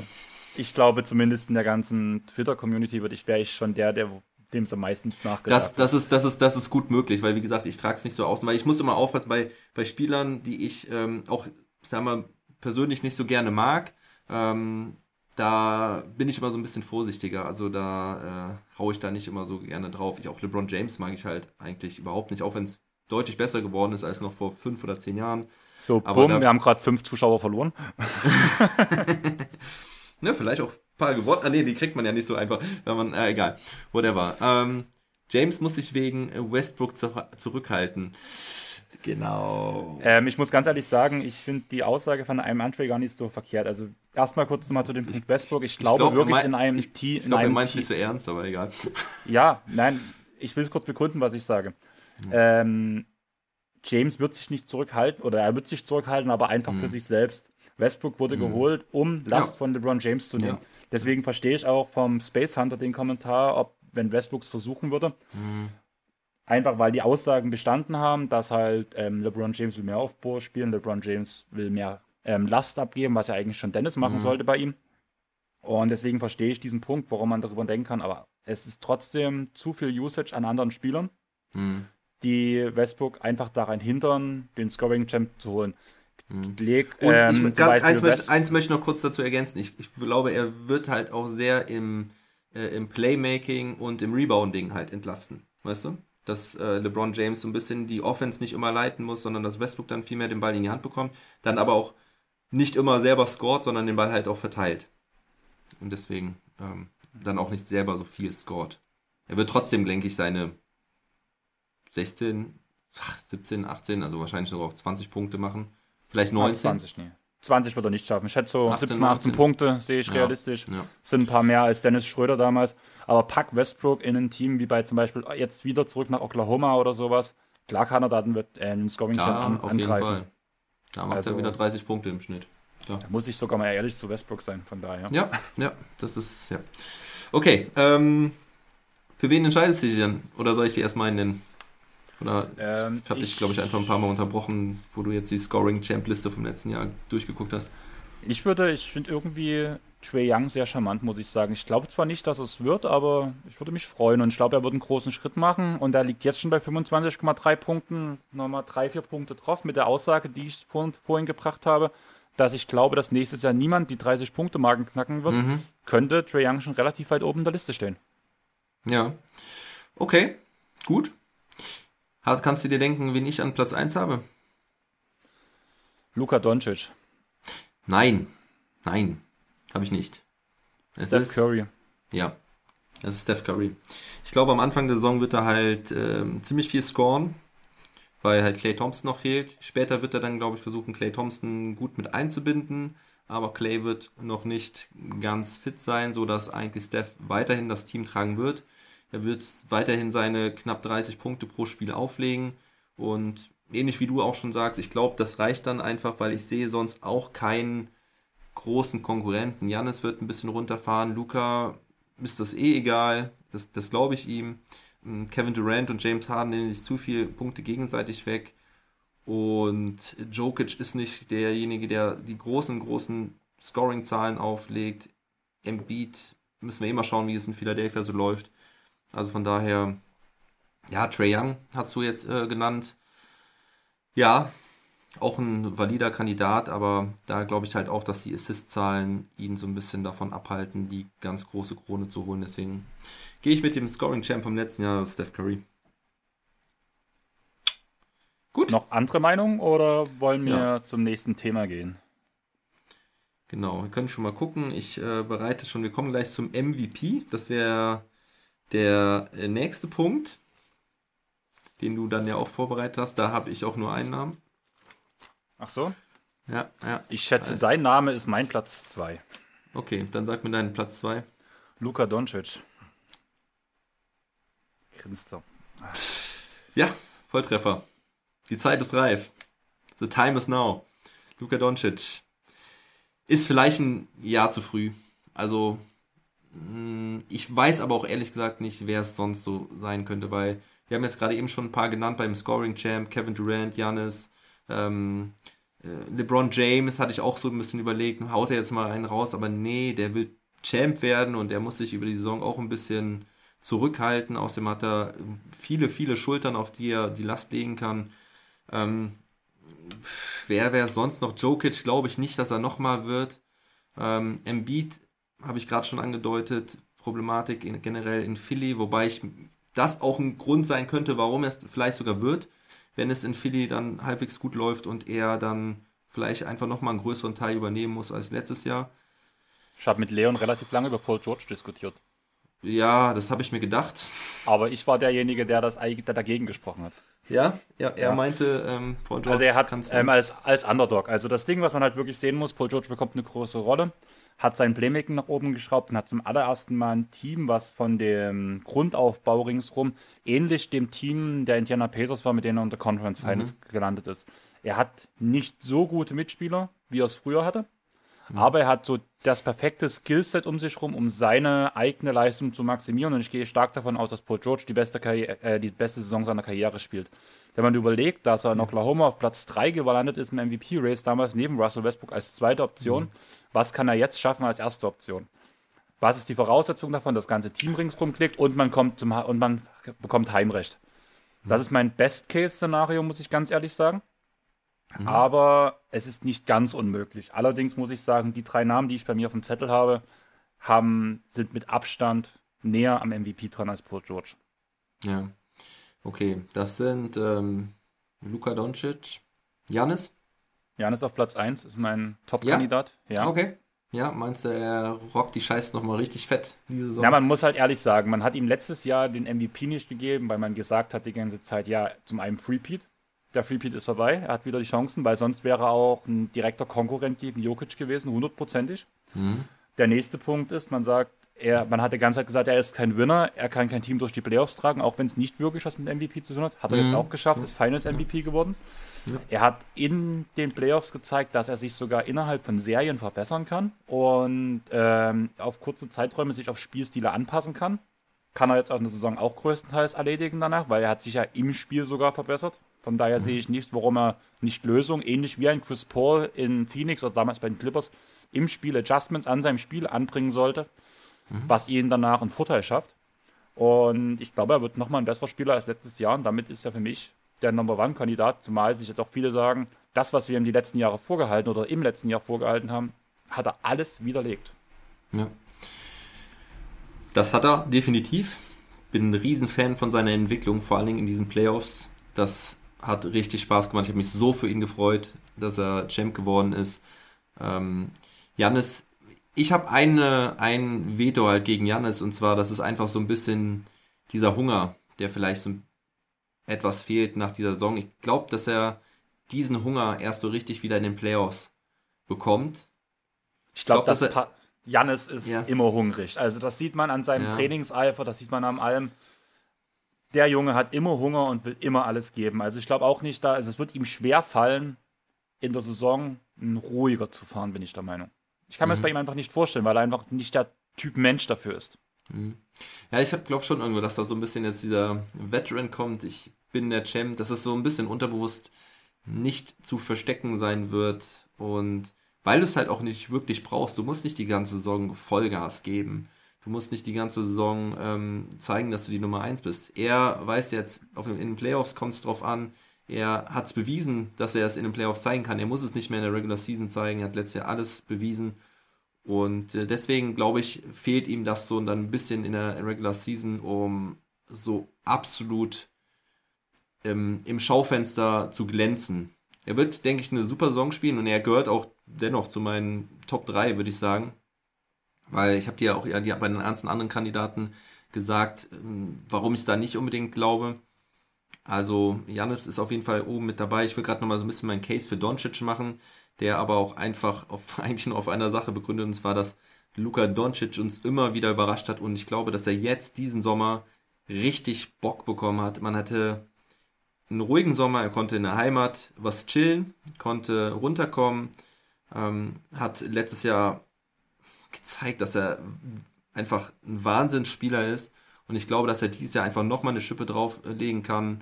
ich glaube zumindest in der ganzen Twitter-Community würde ich, wäre ich schon der, der dem es am meisten nachgedacht das, das ist, das ist, das ist gut möglich, weil wie gesagt, ich trage es nicht so aus, weil ich muss immer aufpassen bei, bei Spielern, die ich ähm, auch, sagen wir, persönlich nicht so gerne mag, ähm, da bin ich immer so ein bisschen vorsichtiger. Also da äh, hau ich da nicht immer so gerne drauf. Ich auch LeBron James mag ich halt eigentlich überhaupt nicht, auch wenn es deutlich besser geworden ist als noch vor fünf oder zehn Jahren. So, aber bumm, wir haben gerade fünf Zuschauer verloren. Ne, vielleicht auch ein paar gewonnen. Ah, nee, die kriegt man ja nicht so einfach, wenn man, äh, egal, whatever. Ähm, James muss sich wegen Westbrook zu, zurückhalten. Genau. Ähm, ich muss ganz ehrlich sagen, ich finde die Aussage von einem Andre gar nicht so verkehrt. Also erstmal kurz nochmal zu dem Punkt Westbrook. Ich glaube glaub, wirklich mein- in einem ich, Team. Ich glaube, einem meint nicht so ernst, aber egal. Ja, nein, ich will es kurz begründen, was ich sage. Ähm, James wird sich nicht zurückhalten oder er wird sich zurückhalten, aber einfach für sich selbst. Westbrook wurde geholt, um Last Ja. von LeBron James zu nehmen. Ja. Deswegen verstehe ich auch vom Space Hunter den Kommentar, ob wenn Westbrook es versuchen würde. Einfach weil die Aussagen bestanden haben, dass halt ähm, LeBron James will mehr Aufbau spielen, LeBron James will mehr ähm, Last abgeben, was ja eigentlich schon Dennis machen sollte bei ihm. Und deswegen verstehe ich diesen Punkt, warum man darüber denken kann, aber es ist trotzdem zu viel Usage an anderen Spielern, Hm. die Westbrook einfach daran hindern, den Scoring Champ zu holen. Leg, Und ähm, ich, ganz, eins, möchte, eins möchte ich noch kurz dazu ergänzen. Ich, ich glaube, er wird halt auch sehr im, äh, im Playmaking und im Rebounding halt entlasten. Weißt du? Dass äh, LeBron James so ein bisschen die Offense nicht immer leiten muss, sondern dass Westbrook dann viel mehr den Ball in die Hand bekommt. Dann aber auch nicht immer selber scored, sondern den Ball halt auch verteilt. Und deswegen ähm, dann auch nicht selber so viel scored. Er wird trotzdem, denke ich, seine 16, ach, 17, 18, also wahrscheinlich sogar auch 20 Punkte machen. Vielleicht 19. 20, nee. 20 wird er nicht schaffen. Ich schätze so 18, 17, 18 19. Punkte, sehe ich Ja, realistisch. ja. Sind ein paar mehr als Dennis Schröder damals. Aber pack Westbrook in ein Team wie bei zum Beispiel jetzt wieder zurück nach Oklahoma oder sowas. Klar kann er äh, einen Scoring Champ Ja, an, angreifen. Da macht Also- er wieder 30 Punkte im Schnitt. Klar. Da muss ich sogar mal ehrlich zu Westbrook sein, von daher. Ja, ja, das ist, ja. Okay, ähm, für wen entscheidest du dich denn? Oder soll ich die erstmal nennen? Oder Ähm, ich habe dich, glaube ich, einfach ein paar Mal unterbrochen, wo du jetzt die Scoring-Champ-Liste vom letzten Jahr durchgeguckt hast. Ich würde, ich finde irgendwie Trey Young sehr charmant, muss ich sagen. Ich glaube zwar nicht, dass es wird, aber ich würde mich freuen und ich glaube, er wird einen großen Schritt machen und er liegt jetzt schon bei 25,3 Punkten, nochmal drei, vier Punkte drauf mit der Aussage, die ich vorhin, vorhin gebracht habe, dass ich glaube, dass nächstes Jahr niemand die 30-Punkte-Marken knacken wird, Mhm. könnte Trey Young schon relativ weit oben in der Liste stehen. Ja. Okay, gut. Kannst du dir denken, wen ich an Platz 1 habe? Luka Doncic, Nein. Nein. Habe ich nicht. Es Steph ist, Curry. Ja. Das ist Steph Curry. Ich glaube, am Anfang der Saison wird er halt ähm, ziemlich viel scoren, weil halt Clay Thompson noch fehlt. Später wird er dann, glaube ich, versuchen, Clay Thompson gut mit einzubinden, aber Clay wird noch nicht ganz fit sein, sodass eigentlich Steph weiterhin das Team tragen wird. Er wird weiterhin seine knapp 30 Punkte pro Spiel auflegen und ähnlich wie du auch schon sagst, ich glaube, das reicht dann einfach, weil ich sehe sonst auch keinen großen Konkurrenten. Janis wird ein bisschen runterfahren, Luca ist das eh egal, das, das glaube ich ihm. Ähm, Kevin Durant und James Harden nehmen sich zu viele Punkte gegenseitig weg. Und Jokic ist nicht derjenige, der die großen, großen Scoring-Zahlen auflegt. Embiid müssen wir immer schauen, wie es in Philadelphia so läuft. Also von daher, ja, Trey Young hast du jetzt äh, genannt. Ja, auch ein valider Kandidat, aber da glaube ich halt auch, dass die Assist-Zahlen ihn so ein bisschen davon abhalten, die ganz große Krone zu holen. Deswegen gehe ich mit dem Scoring-Champ vom letzten Jahr, Steph Curry. Gut. Noch andere Meinungen oder wollen wir Ja. zum nächsten Thema gehen? Genau, wir können schon mal gucken. Ich äh, bereite schon, wir kommen gleich zum MVP. Das wäre der äh, nächste Punkt, den du dann ja auch vorbereitet hast. Da habe ich auch nur einen Namen. Ach so? Ja, ja. Ich schätze, Weiß. dein Name ist mein Platz 2. Okay, dann sag mir deinen Platz 2. Luka Doncic. Grinst er. Ja, Volltreffer. Die Zeit ist reif. The time is now. Luka Doncic. Ist vielleicht ein Jahr zu früh. Also, mh, ich weiß aber auch ehrlich gesagt nicht, wer es sonst so sein könnte, weil wir haben jetzt gerade eben schon ein paar genannt beim Scoring Champ, Kevin Durant, Giannis, ähm, äh, LeBron James hatte ich auch so ein bisschen überlegt, haut er jetzt mal einen raus, aber nee, der will Champ werden und der muss sich über die Saison auch ein bisschen zurückhalten. Außerdem hat er viele, viele Schultern, auf die er die Last legen kann. Ähm, wer wäre sonst noch? Jokic glaube ich nicht, dass er nochmal wird. Ähm, Embiid habe ich gerade schon angedeutet. Problematik in, generell in Philly, wobei ich das auch ein Grund sein könnte, warum er es vielleicht sogar wird, wenn es in Philly dann halbwegs gut läuft und er dann vielleicht einfach nochmal einen größeren Teil übernehmen muss als letztes Jahr. Ich habe mit Leon relativ lange über Paul George diskutiert. Ja, das habe ich mir gedacht. Aber ich war derjenige, der das eigentlich der dagegen gesprochen hat. Ja, ja er Ja. meinte, ähm, Paul George Also er hat ähm, als, als Underdog. Also das Ding, was man halt wirklich sehen muss, Paul George bekommt eine große Rolle, hat sein Playmaking nach oben geschraubt und hat zum allerersten Mal ein Team, was von dem Grundaufbau ringsrum ähnlich dem Team der Indiana Pacers war, mit denen er unter Conference Finals gelandet ist. Er hat nicht so gute Mitspieler, wie er es früher hatte, aber er hat so das perfekte Skillset um sich rum, um seine eigene Leistung zu maximieren. Und ich gehe stark davon aus, dass Paul George die beste, Karriere, äh, die beste Saison seiner Karriere spielt. Wenn man überlegt, dass er in Oklahoma auf Platz 3 gelandet ist im MVP-Race, damals neben Russell Westbrook als zweite Option, was kann er jetzt schaffen als erste Option? Was ist die Voraussetzung davon? Das ganze Team ringsrum klickt und man kommt zum Ha- und man bekommt Heimrecht. Das ist mein Best-Case-Szenario, muss ich ganz ehrlich sagen. Aber es ist nicht ganz unmöglich. Allerdings muss ich sagen, die drei Namen, die ich bei mir auf dem Zettel habe, haben, sind mit Abstand näher am MVP dran als Paul George. Ja. Okay, das sind ähm, Luka Doncic, Janis. Janis auf Platz 1 ist mein Top-Kandidat. Ja. Okay. Ja, meinst du, er rockt die Scheiße nochmal richtig fett diese Saison? Ja, man muss halt ehrlich sagen, man hat ihm letztes Jahr den MVP nicht gegeben, weil man gesagt hat die ganze Zeit, ja, zum einen Freepeat. Der Freepeat ist vorbei, er hat wieder die Chancen, weil sonst wäre er auch ein direkter Konkurrent gegen Jokic gewesen, hundertprozentig. Der nächste Punkt ist, man sagt, er, man hat die ganze Zeit gesagt, er ist kein Winner, er kann kein Team durch die Playoffs tragen, auch wenn es nicht wirklich was mit MVP zu tun hat. Hat er jetzt auch geschafft, ist Finals MVP geworden. Er hat in den Playoffs gezeigt, dass er sich sogar innerhalb von Serien verbessern kann und ähm, auf kurze Zeiträume sich auf Spielstile anpassen kann. Kann er jetzt auch in der Saison auch größtenteils erledigen danach, weil er hat sich ja im Spiel sogar verbessert. Von daher sehe ich nicht, warum er nicht Lösung, ähnlich wie ein Chris Paul in Phoenix oder damals bei den Clippers, im Spiel Adjustments an seinem Spiel anbringen sollte, was ihn danach einen Vorteil schafft. Und ich glaube, er wird nochmal ein besserer Spieler als letztes Jahr. Und damit ist er für mich der Number One-Kandidat, zumal sich jetzt auch viele sagen, das, was wir ihm die letzten Jahre vorgehalten oder im letzten Jahr vorgehalten haben, hat er alles widerlegt. Ja. Das hat er definitiv. Bin ein Riesenfan von seiner Entwicklung, vor allen Dingen in diesen Playoffs. Das hat richtig Spaß gemacht. Ich habe mich so für ihn gefreut, dass er Champ geworden ist. Ähm, Janis, ich habe eine, ein Veto halt gegen Jannis und zwar, das ist einfach so ein bisschen dieser Hunger, der vielleicht so etwas fehlt nach dieser Saison. Ich glaube, dass er diesen Hunger erst so richtig wieder in den Playoffs bekommt. Ich glaube, glaub, dass er, Jannis ist ja. immer hungrig. Also das sieht man an seinem ja. Trainingseifer, das sieht man an allem. Der Junge hat immer Hunger und will immer alles geben. Also ich glaube auch nicht da, also es wird ihm schwer fallen, in der Saison ruhiger zu fahren, bin ich der Meinung. Ich kann mir das mhm. bei ihm einfach nicht vorstellen, weil er einfach nicht der Typ Mensch dafür ist. Mhm. Ja, ich glaube schon irgendwo, dass da so ein bisschen jetzt dieser Veteran kommt. Ich bin der Champ, dass es so ein bisschen unterbewusst nicht zu verstecken sein wird und weil du es halt auch nicht wirklich brauchst. Du musst nicht die ganze Saison Vollgas geben. Du musst nicht die ganze Saison ähm, zeigen, dass du die Nummer 1 bist. Er weiß jetzt, auf, in den Playoffs kommt es drauf an. Er hat es bewiesen, dass er es in den Playoffs zeigen kann. Er muss es nicht mehr in der Regular Season zeigen. Er hat letztes Jahr alles bewiesen. Und äh, deswegen glaube ich, fehlt ihm das so dann ein bisschen in der Regular Season, um so absolut ähm, im Schaufenster zu glänzen. Er wird, denke ich, eine super Saison spielen und er gehört auch dennoch zu meinen Top 3, würde ich sagen. Weil ich habe dir auch ja bei den ganzen anderen Kandidaten gesagt, ähm, warum ich da nicht unbedingt glaube. Also Janis ist auf jeden Fall oben mit dabei. Ich will gerade nochmal so ein bisschen meinen Case für Doncic machen, der aber auch einfach auf, eigentlich nur auf einer Sache begründet, und zwar, dass Luka Doncic uns immer wieder überrascht hat und ich glaube, dass er jetzt diesen Sommer richtig Bock bekommen hat. Man hatte einen ruhigen Sommer, er konnte in der Heimat was chillen, konnte runterkommen, ähm, hat letztes Jahr gezeigt, dass er einfach ein Wahnsinnsspieler ist. Und ich glaube, dass er dieses Jahr einfach nochmal eine Schippe drauflegen kann.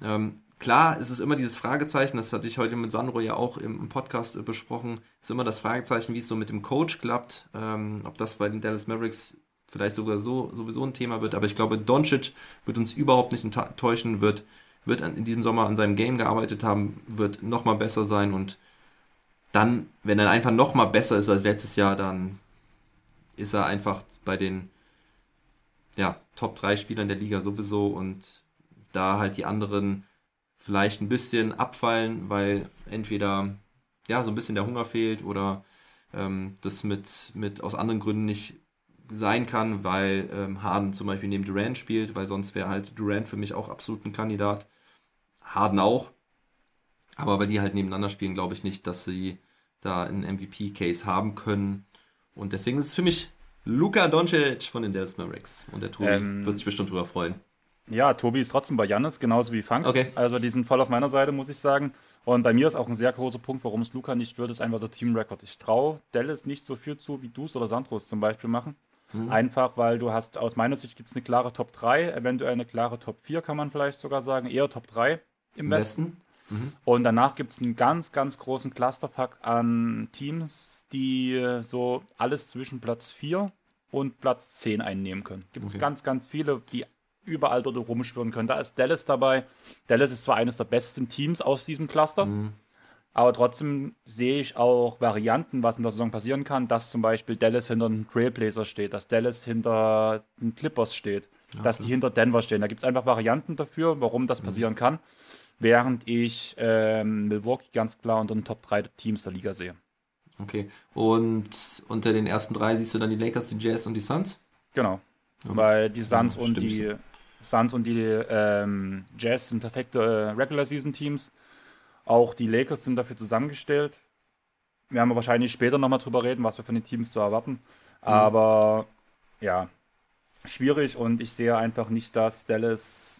Ähm, klar, es immer dieses Fragezeichen, das hatte ich heute mit Sandro ja auch im, Podcast besprochen, ist immer das Fragezeichen, wie es so mit dem Coach klappt, ähm, ob das bei den Dallas Mavericks vielleicht sogar so sowieso ein Thema wird. Aber ich glaube, Doncic wird uns überhaupt nicht enttäuschen, wird, wird in diesem Sommer an seinem Game gearbeitet haben, wird nochmal besser sein und dann, wenn er einfach noch mal besser ist als letztes Jahr, dann ist er einfach bei den ja, Top 3 Spielern der Liga sowieso und da halt die anderen vielleicht ein bisschen abfallen, weil entweder ja so ein bisschen der Hunger fehlt oder ähm, das mit, mit aus anderen Gründen nicht sein kann, weil ähm, Harden zum Beispiel neben Durant spielt, weil sonst wäre halt Durant für mich auch absolut ein Kandidat. Harden auch. Aber weil die halt nebeneinander spielen, glaube ich nicht, dass sie da einen MVP-Case haben können. Und deswegen ist es für mich Luka Doncic von den Dallas Mavericks. Und der Tobi ähm, wird sich bestimmt drüber freuen. Ja, Tobi ist trotzdem bei Jannis, genauso wie Funk. Okay. Also die sind voll auf meiner Seite, muss ich sagen. Und bei mir ist auch ein sehr großer Punkt, warum es Luca nicht wird, ist einfach der Team-Record. Ich traue Dallas nicht so viel zu, wie du es oder Sandros zum Beispiel machen. Mhm. Einfach, weil du hast, aus meiner Sicht gibt es eine klare Top 3, eventuell eine klare Top 4, kann man vielleicht sogar sagen, eher Top 3 im, Im Westen. Westen. Mhm. Und danach gibt es einen ganz, ganz großen Clusterfuck an Teams, die so alles zwischen Platz 4 und Platz 10 einnehmen können. Gibt es okay. ganz, ganz viele, die überall dort rumschwirren können. Da ist Dallas dabei. Dallas ist zwar eines der besten Teams aus diesem Cluster, mhm. aber trotzdem sehe ich auch Varianten, was in der Saison passieren kann, dass zum Beispiel Dallas hinter einem Trailblazer steht, dass Dallas hinter den Clippers steht, okay. dass die hinter Denver stehen. Da gibt es einfach Varianten dafür, warum das mhm. passieren kann während ich ähm, Milwaukee ganz klar unter den Top 3 Teams der Liga sehe. Okay. Und unter den ersten drei siehst du dann die Lakers, die Jazz und die Suns? Genau. Okay. Weil die Suns ja, und die so. Suns und die ähm, Jazz sind perfekte äh, Regular Season Teams. Auch die Lakers sind dafür zusammengestellt. Wir werden wahrscheinlich später nochmal drüber reden, was wir von den Teams zu erwarten. Mhm. Aber ja, schwierig und ich sehe einfach nicht, dass Dallas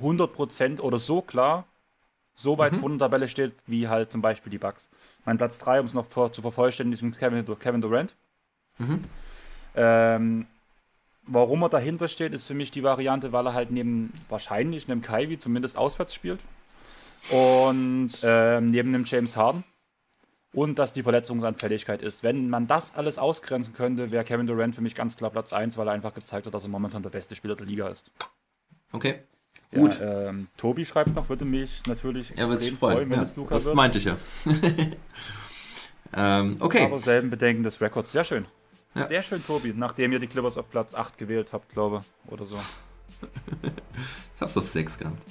100% oder so klar so weit mhm. vor der Tabelle steht, wie halt zum Beispiel die Bucks. Mein Platz 3, um es noch vor, zu vervollständigen, Kevin, Kevin Durant. Mhm. Ähm, warum er dahinter steht, ist für mich die Variante, weil er halt neben wahrscheinlich einem Kyrie zumindest auswärts spielt und ähm, neben dem James Harden und dass die Verletzungsanfälligkeit ist. Wenn man das alles ausgrenzen könnte, wäre Kevin Durant für mich ganz klar Platz 1, weil er einfach gezeigt hat, dass er momentan der beste Spieler der Liga ist. Okay. Gut. Ja, ähm, Tobi schreibt noch, würde mich natürlich extrem ja, freuen, freuen, wenn ja, es Luca das wird. Das meinte ich ja. ähm, okay. Aber selben Bedenken des Records. Sehr schön. Ja. Sehr schön, Tobi. Nachdem ihr die Clippers auf Platz 8 gewählt habt, glaube ich, oder so. ich hab's auf 6 gehabt.